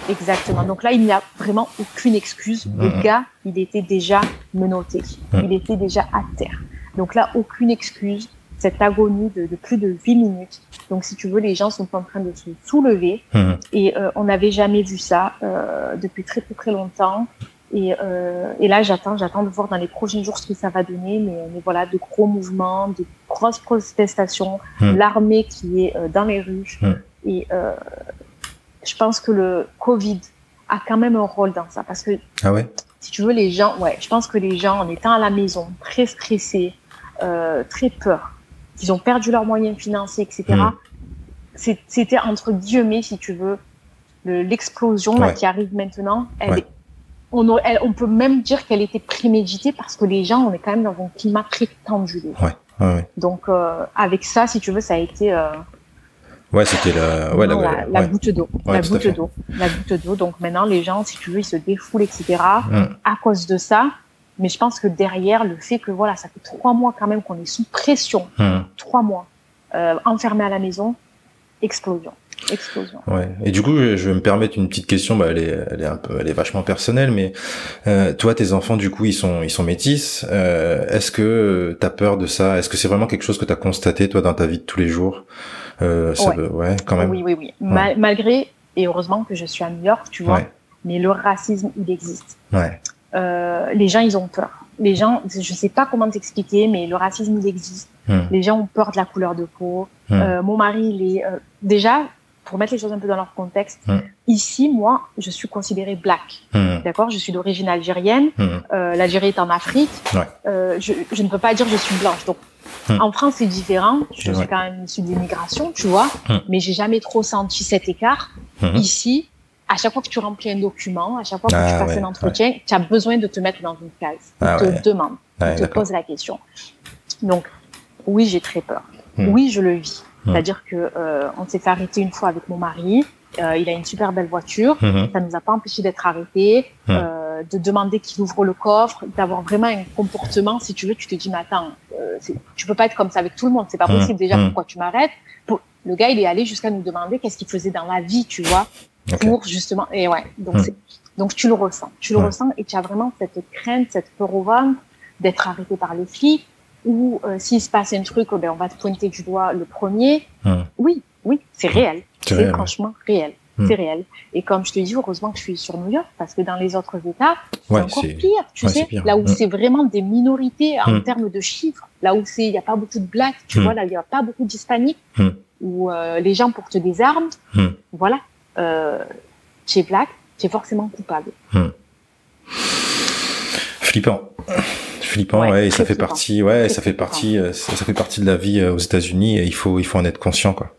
exactement. Donc là, il n'y a vraiment aucune excuse. Le gars, il était déjà menotté. Il était déjà à terre. Donc là, aucune excuse cette agonie de, de, plus de 8 minutes. Donc, si tu veux, les gens sont en train de se soulever. Mmh. Et euh, on n'avait jamais vu ça euh, depuis très, très, très longtemps. Et, euh, et là, j'attends, j'attends de voir dans les prochains jours ce que ça va donner. Mais, mais voilà, de gros mouvements, de grosses protestations, mmh. l'armée qui est euh, dans les rues. Mmh. Et euh, je pense que le Covid a quand même un rôle dans ça. Parce que, ah ouais? si tu veux, les gens, ouais, je pense que les gens, en étant à la maison, très stressés, très peur, qu'ils ont perdu leurs moyens financiers, etc. Mm. C'était entre guillemets, si tu veux, l'explosion ouais. qui arrive maintenant. Elle ouais. est, on, elle, on, peut même dire qu'elle était préméditée parce que les gens, on est quand même dans un climat très tendu. Ouais. Donc euh, avec ça, si tu veux, ça a été. Euh, ouais, c'était la, ouais, non, la, goutte d'eau, la goutte d'eau, la goutte d'eau. Donc maintenant, les gens, si tu veux, ils se défoulent, etc. Mm. À cause de ça. Mais je pense que derrière, le fait que voilà, ça fait trois mois quand même qu'on est sous pression, mmh. trois mois, euh, enfermé à la maison, explosion. Explosion. Ouais. Et du coup, je vais me permettre une petite question. Bah, elle est, elle est un peu, elle est vachement personnelle, mais euh, toi, tes enfants, du coup, ils sont, ils sont métis. Euh, Est-ce que t'as peur de ça? Est-ce que c'est vraiment quelque chose que t'as constaté toi dans ta vie de tous les jours? Euh, ça ouais. Ouais, quand même. Oui, oui, oui. Mal, malgré et heureusement que je suis à New York, tu vois. Mais le racisme, il existe. Ouais. Euh, les gens, ils ont peur. Les gens, je sais pas comment t'expliquer, mais le racisme, il existe. Mmh. Les gens ont peur de la couleur de peau. Mmh. Euh, mon mari, il est euh, déjà pour mettre les choses un peu dans leur contexte. Mmh. Ici, moi, je suis considérée black. D'accord, je suis d'origine algérienne. Euh, L'Algérie est en Afrique. Ouais. Je, je, ne peux pas dire je suis blanche. Donc, en France, c'est différent. Je suis quand même issue d'immigration, tu vois. Mais j'ai jamais trop senti cet écart. Ici, à chaque fois que tu remplis un document, à chaque fois que ah, tu passes ouais, un entretien, ouais. tu as besoin de te mettre dans une case. Ils ah, te ouais. demandent, ils te posent la question. Donc, oui, j'ai très peur. Hmm. Oui, je le vis. Hmm. C'est-à-dire que euh, on s'est fait arrêter une fois avec mon mari. Euh, il a une super belle voiture. Hmm. Ça nous a pas empêché d'être arrêtés, euh, de demander qu'il ouvre le coffre, d'avoir vraiment un comportement. Si tu veux, tu te dis, mais attends, tu peux pas être comme ça avec tout le monde. C'est pas possible. Déjà, pourquoi tu m'arrêtes? Le gars, il est allé jusqu'à nous demander qu'est-ce qu'il faisait dans la vie, tu vois? Okay. pour justement et ouais donc mmh. donc tu le ressens. Tu le ouais. ressens et tu as vraiment cette crainte cette peur au ventre d'être arrêté par les flics ou euh, s'il se passe un truc ben on va te pointer du doigt le premier. Mmh. oui oui c'est réel. C'est réel, franchement réel. C'est réel. Et comme je te dis heureusement que je suis sur New York parce que dans les autres États c'est encore pire tu ouais, sais. pire. là où c'est vraiment des minorités en termes de chiffres là où c'est il y a pas beaucoup de blacks tu vois là il y a pas beaucoup d'hispaniques où euh, les gens portent des armes. Voilà euh, tu es black, tu es forcément coupable. Hmm. Flippant. Flippant, ouais, ouais et ça fait flippant. partie, ouais, ça fait partie, ça, ça, fait partie de la vie euh, aux États-Unis et il faut, il faut en être conscient, quoi.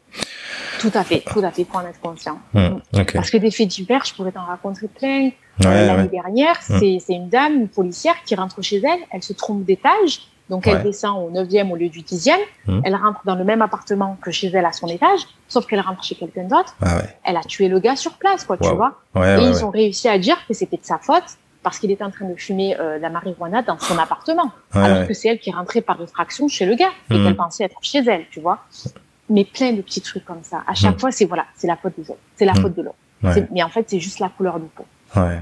Tout à fait, tout à fait, pour en être conscient. Hmm. Okay. Parce que des faits divers, je pourrais t'en raconter plein. Ouais, euh, L'année ouais. dernière, hmm. c'est une dame, une policière qui rentre chez elle, elle se trompe d'étage, donc elle ouais. descend au 9e au lieu du 10e. Mmh. Elle rentre dans le même appartement que chez elle à son étage, sauf qu'elle rentre chez quelqu'un d'autre. Ah ouais. Elle a tué le gars sur place, quoi, wow. tu vois. Ouais, et ils ont réussi à dire que c'était de sa faute parce qu'il était en train de fumer euh, la marijuana dans son appartement, alors que c'est elle qui rentrait par effraction chez le gars et mmh. qu'elle pensait être chez elle, tu vois. Mais plein de petits trucs comme ça. À chaque mmh. fois, c'est voilà, c'est la faute des autres, c'est la faute de l'autre. Mais en fait, c'est juste la couleur de peau. Ouais.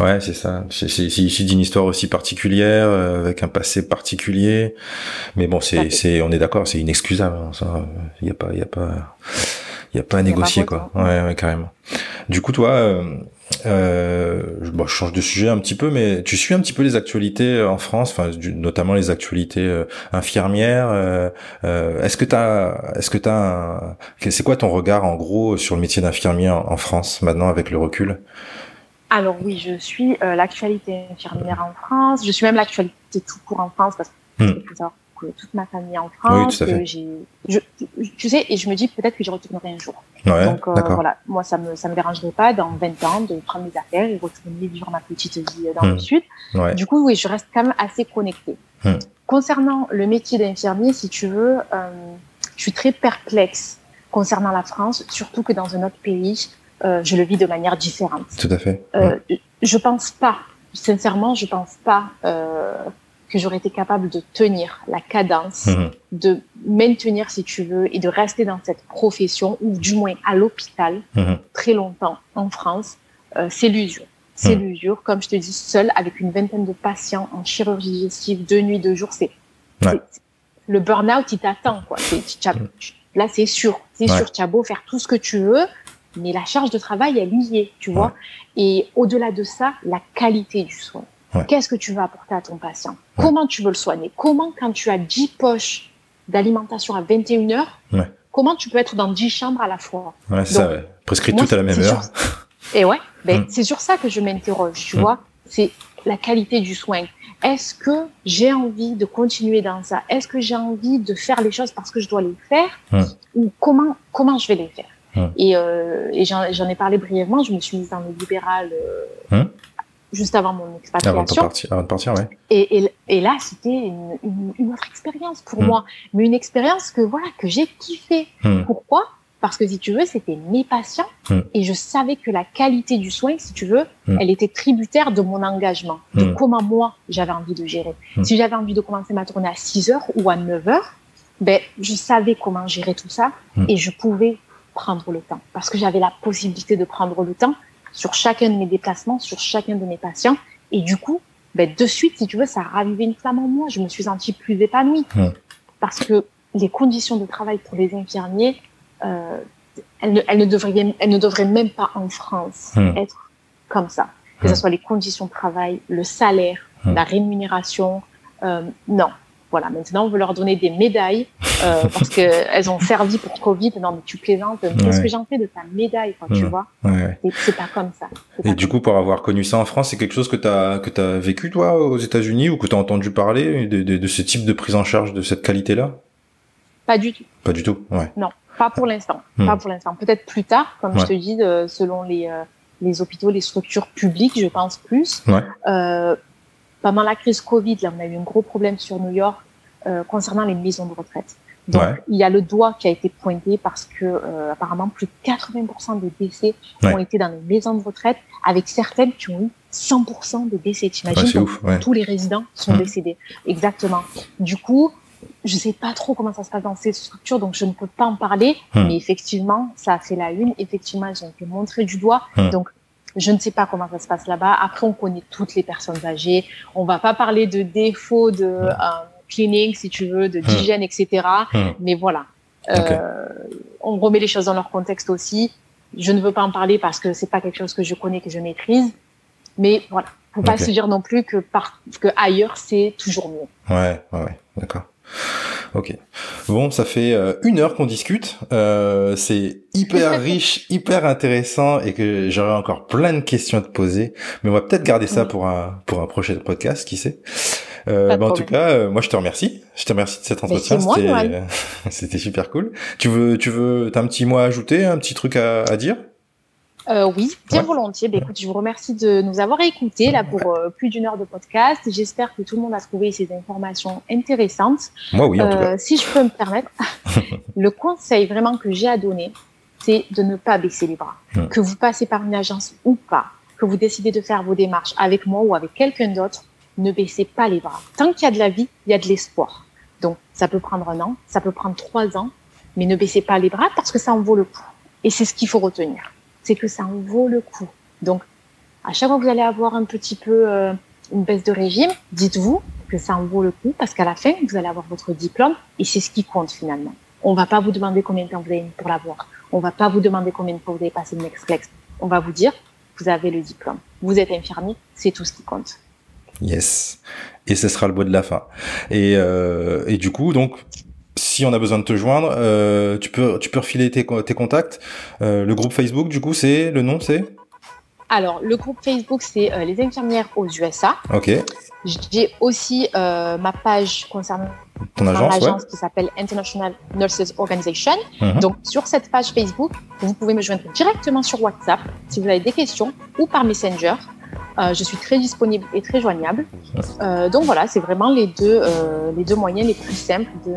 Ouais, c'est ça. C'est issu d'une histoire aussi particulière, euh, avec un passé particulier. Mais bon, c'est, c'est, on est d'accord, c'est inexcusable. Hein, ça, il y a pas, il y a pas, il y a pas à négocier, quoi. Ouais, ouais, carrément. Du coup, toi, euh, euh, bon, je change de sujet un petit peu, mais tu suis un petit peu les actualités en France, enfin, notamment les actualités euh, infirmières. Euh, est-ce que t'as, est-ce que t'as, c'est quoi ton regard en gros sur le métier d'infirmier en, en France maintenant avec le recul? Alors oui, je suis euh, l'actualité infirmière en France. Je suis même l'actualité tout court en France parce que mmh. que toute ma famille est en France. Oui, j'ai, je, tu sais, et je me dis peut-être que j'y retournerai un jour. Ouais, Donc euh, voilà, moi ça me ça me dérangerait pas dans 20 ans de prendre mes affaires et retourner vivre ma petite vie dans mmh. le sud. Ouais. Du coup, oui, je reste quand même assez connectée. Mmh. Concernant le métier d'infirmier, si tu veux, euh, je suis très perplexe concernant la France, surtout que dans un autre pays, euh, je le vis de manière différente. Tout à fait. Euh, Je pense pas, sincèrement, je pense pas euh, que j'aurais été capable de tenir la cadence, mhm. de maintenir, si tu veux, et de rester dans cette profession, ou du moins à l'hôpital, mhm. très longtemps en France. Euh, c'est l'usure. C'est mhm. l'usure, comme je te dis, seul avec une vingtaine de patients en chirurgie digestive, deux nuits, deux jours, c'est le burn-out, il t'attend. quoi. Là, c'est sûr. C'est sûr, tu as beau faire tout ce que tu veux, mais la charge de travail, elle y est, tu vois. Et au-delà de ça, la qualité du soin. Qu'est-ce que tu vas apporter à ton patient? Comment tu veux le soigner? Comment, quand tu as 10 poches d'alimentation à 21 heures, comment tu peux être dans 10 chambres à la fois? Ouais, ça, prescrit tout à la même heure. [LAUGHS] Et ouais, ben, mm. c'est sur ça que je m'interroge, tu mm. vois. C'est la qualité du soin. Est-ce que j'ai envie de continuer dans ça? Est-ce que j'ai envie de faire les choses parce que je dois les faire? Mm. Ou comment, comment je vais les faire? Et, euh, et j'en ai parlé brièvement, je me suis mise dans le libéral euh, juste avant mon expatriation. Avant de partir, avant de partir ouais. Et, et, et là, c'était une, une, autre expérience pour moi, mais une expérience que voilà que j'ai kiffé. Pourquoi? Parce que si tu veux, c'était mes patients hmm. et je savais que la qualité du soin, si tu veux, hmm. elle était tributaire de mon engagement, de hmm. comment moi j'avais envie de gérer. Si j'avais envie de commencer ma tournée à 6 heures ou à 9 heures, ben, je savais comment gérer tout ça et je pouvais prendre le temps parce que j'avais la possibilité de prendre le temps sur chacun de mes déplacements, sur chacun de mes patients et du coup, ben, de suite, si tu veux, ça a ravivé une flamme en moi. Je me suis sentie plus épanouie parce que les conditions de travail pour les infirmiers, euh, elle, ne, elle, ne devrait, elle ne devrait même pas en France être comme ça. Que ce soit les conditions de travail, le salaire, la rémunération. Euh, non. Voilà, maintenant on veut leur donner des médailles euh, [LAUGHS] parce qu'elles ont servi pour Covid. Non, mais tu plaisantes. Qu'est-ce que j'en fais de ta médaille, quoi, tu vois ouais, C'est pas comme ça. Et du coup, pour avoir connu ça en France, c'est quelque chose que tu as, que as vécu, toi, aux États-Unis ou que tu as entendu parler de, de, de, ce type de prise en charge, de cette qualité-là? Pas du tout. Pas du tout, ouais. Non. Pas pour l'instant. Hmm. Pas pour l'instant. Peut-être plus tard, comme je te dis, selon les, euh, les hôpitaux, les structures publiques, je pense plus. Ouais. Euh, pendant la crise Covid, là, on a eu un gros problème sur New York euh, concernant les maisons de retraite. Donc, il y a le doigt qui a été pointé parce que euh, apparemment plus de 80% des décès ont été dans les maisons de retraite, avec certaines qui ont eu 100% de décès. T'imagines? Tous les résidents sont hmm. décédés. Exactement. Du coup, je sais pas trop comment ça se passe dans ces structures, donc je ne peux pas en parler. Hmm. Mais effectivement, ça a fait la une. Effectivement, elles ont été montrées du doigt. Hmm. Donc, je ne sais pas comment ça se passe là-bas. Après, on connaît toutes les personnes âgées. On va pas parler de défauts de euh, cleaning, si tu veux, de d'hygiène, etc. Mais voilà. Euh, on remet les choses dans leur contexte aussi. Je ne veux pas en parler parce que c'est pas quelque chose que je connais, que je maîtrise. Mais voilà, faut pas se dire non plus que par que ailleurs c'est toujours mieux. Ouais, ouais, ouais. d'accord. Ok. Bon, ça fait euh, une heure qu'on discute. Euh, c'est hyper [LAUGHS] riche, hyper intéressant et que j'aurais encore plein de questions à te poser. Mais on va peut-être garder ça pour un pour un prochain podcast, qui sait. Euh, en tout cas, euh, moi je te remercie. Je te remercie de cet entretien. [LAUGHS] C'était super cool. Tu veux tu veux t'as un petit mot à ajouter, un petit truc à, à dire? Euh, oui, bien volontiers. Bah, écoute, je vous remercie de nous avoir écoutés là pour euh, plus d'une heure de podcast. J'espère que tout le monde a trouvé ces informations intéressantes. Moi, oui, en tout cas. Euh, si je peux me permettre, [LAUGHS] le conseil vraiment que j'ai à donner, c'est de ne pas baisser les bras. Que vous passez par une agence ou pas, que vous décidez de faire vos démarches avec moi ou avec quelqu'un d'autre, ne baissez pas les bras. Tant qu'il y a de la vie, il y a de l'espoir. Donc, ça peut prendre un an, ça peut prendre trois ans, mais ne baissez pas les bras parce que ça en vaut le coup. Et c'est ce qu'il faut retenir c'est que ça en vaut le coup. Donc, à chaque fois que vous allez avoir un petit peu euh, une baisse de régime, dites-vous que ça en vaut le coup parce qu'à la fin, vous allez avoir votre diplôme et c'est ce qui compte finalement. On va pas vous demander combien de temps vous avez mis pour l'avoir. On va pas vous demander combien de temps vous avez passé le Nextflex. On va vous dire, vous avez le diplôme. Vous êtes infirmier, c'est tout ce qui compte. Yes. Et ce sera le mot de la fin. Et, euh, et du coup, donc, si on a besoin de te joindre, euh, tu peux tu peux refiler tes, tes contacts. Euh, le groupe Facebook, du coup, c'est le nom, c'est? Alors, le groupe Facebook, c'est euh, les infirmières aux USA. Ok. J'ai aussi ma page concernant ton agence, qui s'appelle International Nurses Organization. Mhm. Donc, sur cette page Facebook, vous pouvez me joindre directement sur WhatsApp si vous avez des questions ou par Messenger. Euh, je suis très disponible et très joignable. Euh, donc voilà, c'est vraiment les deux, euh, les deux moyens les plus simples de,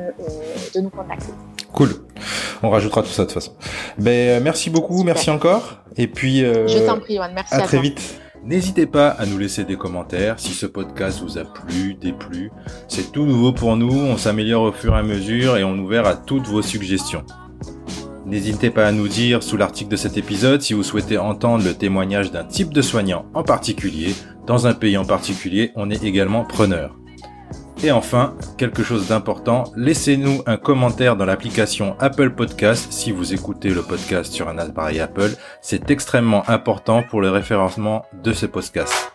de nous contacter. Cool. On rajoutera tout ça de toute façon. Ben, merci beaucoup, merci encore. Et puis, je t'en prie, merci à, très vite. N'hésitez pas à nous laisser des commentaires si ce podcast vous a plu, déplu. C'est tout nouveau pour nous, on s'améliore au fur et à mesure et on est ouvert à toutes vos suggestions. N'hésitez pas à nous dire sous l'article de cet épisode si vous souhaitez entendre le témoignage d'un type de soignant en particulier. Dans un pays en particulier, on est également preneur. Et enfin, quelque chose d'important, laissez-nous un commentaire dans l'application Apple Podcast si vous écoutez le podcast sur un appareil Apple. C'est extrêmement important pour le référencement de ce podcast.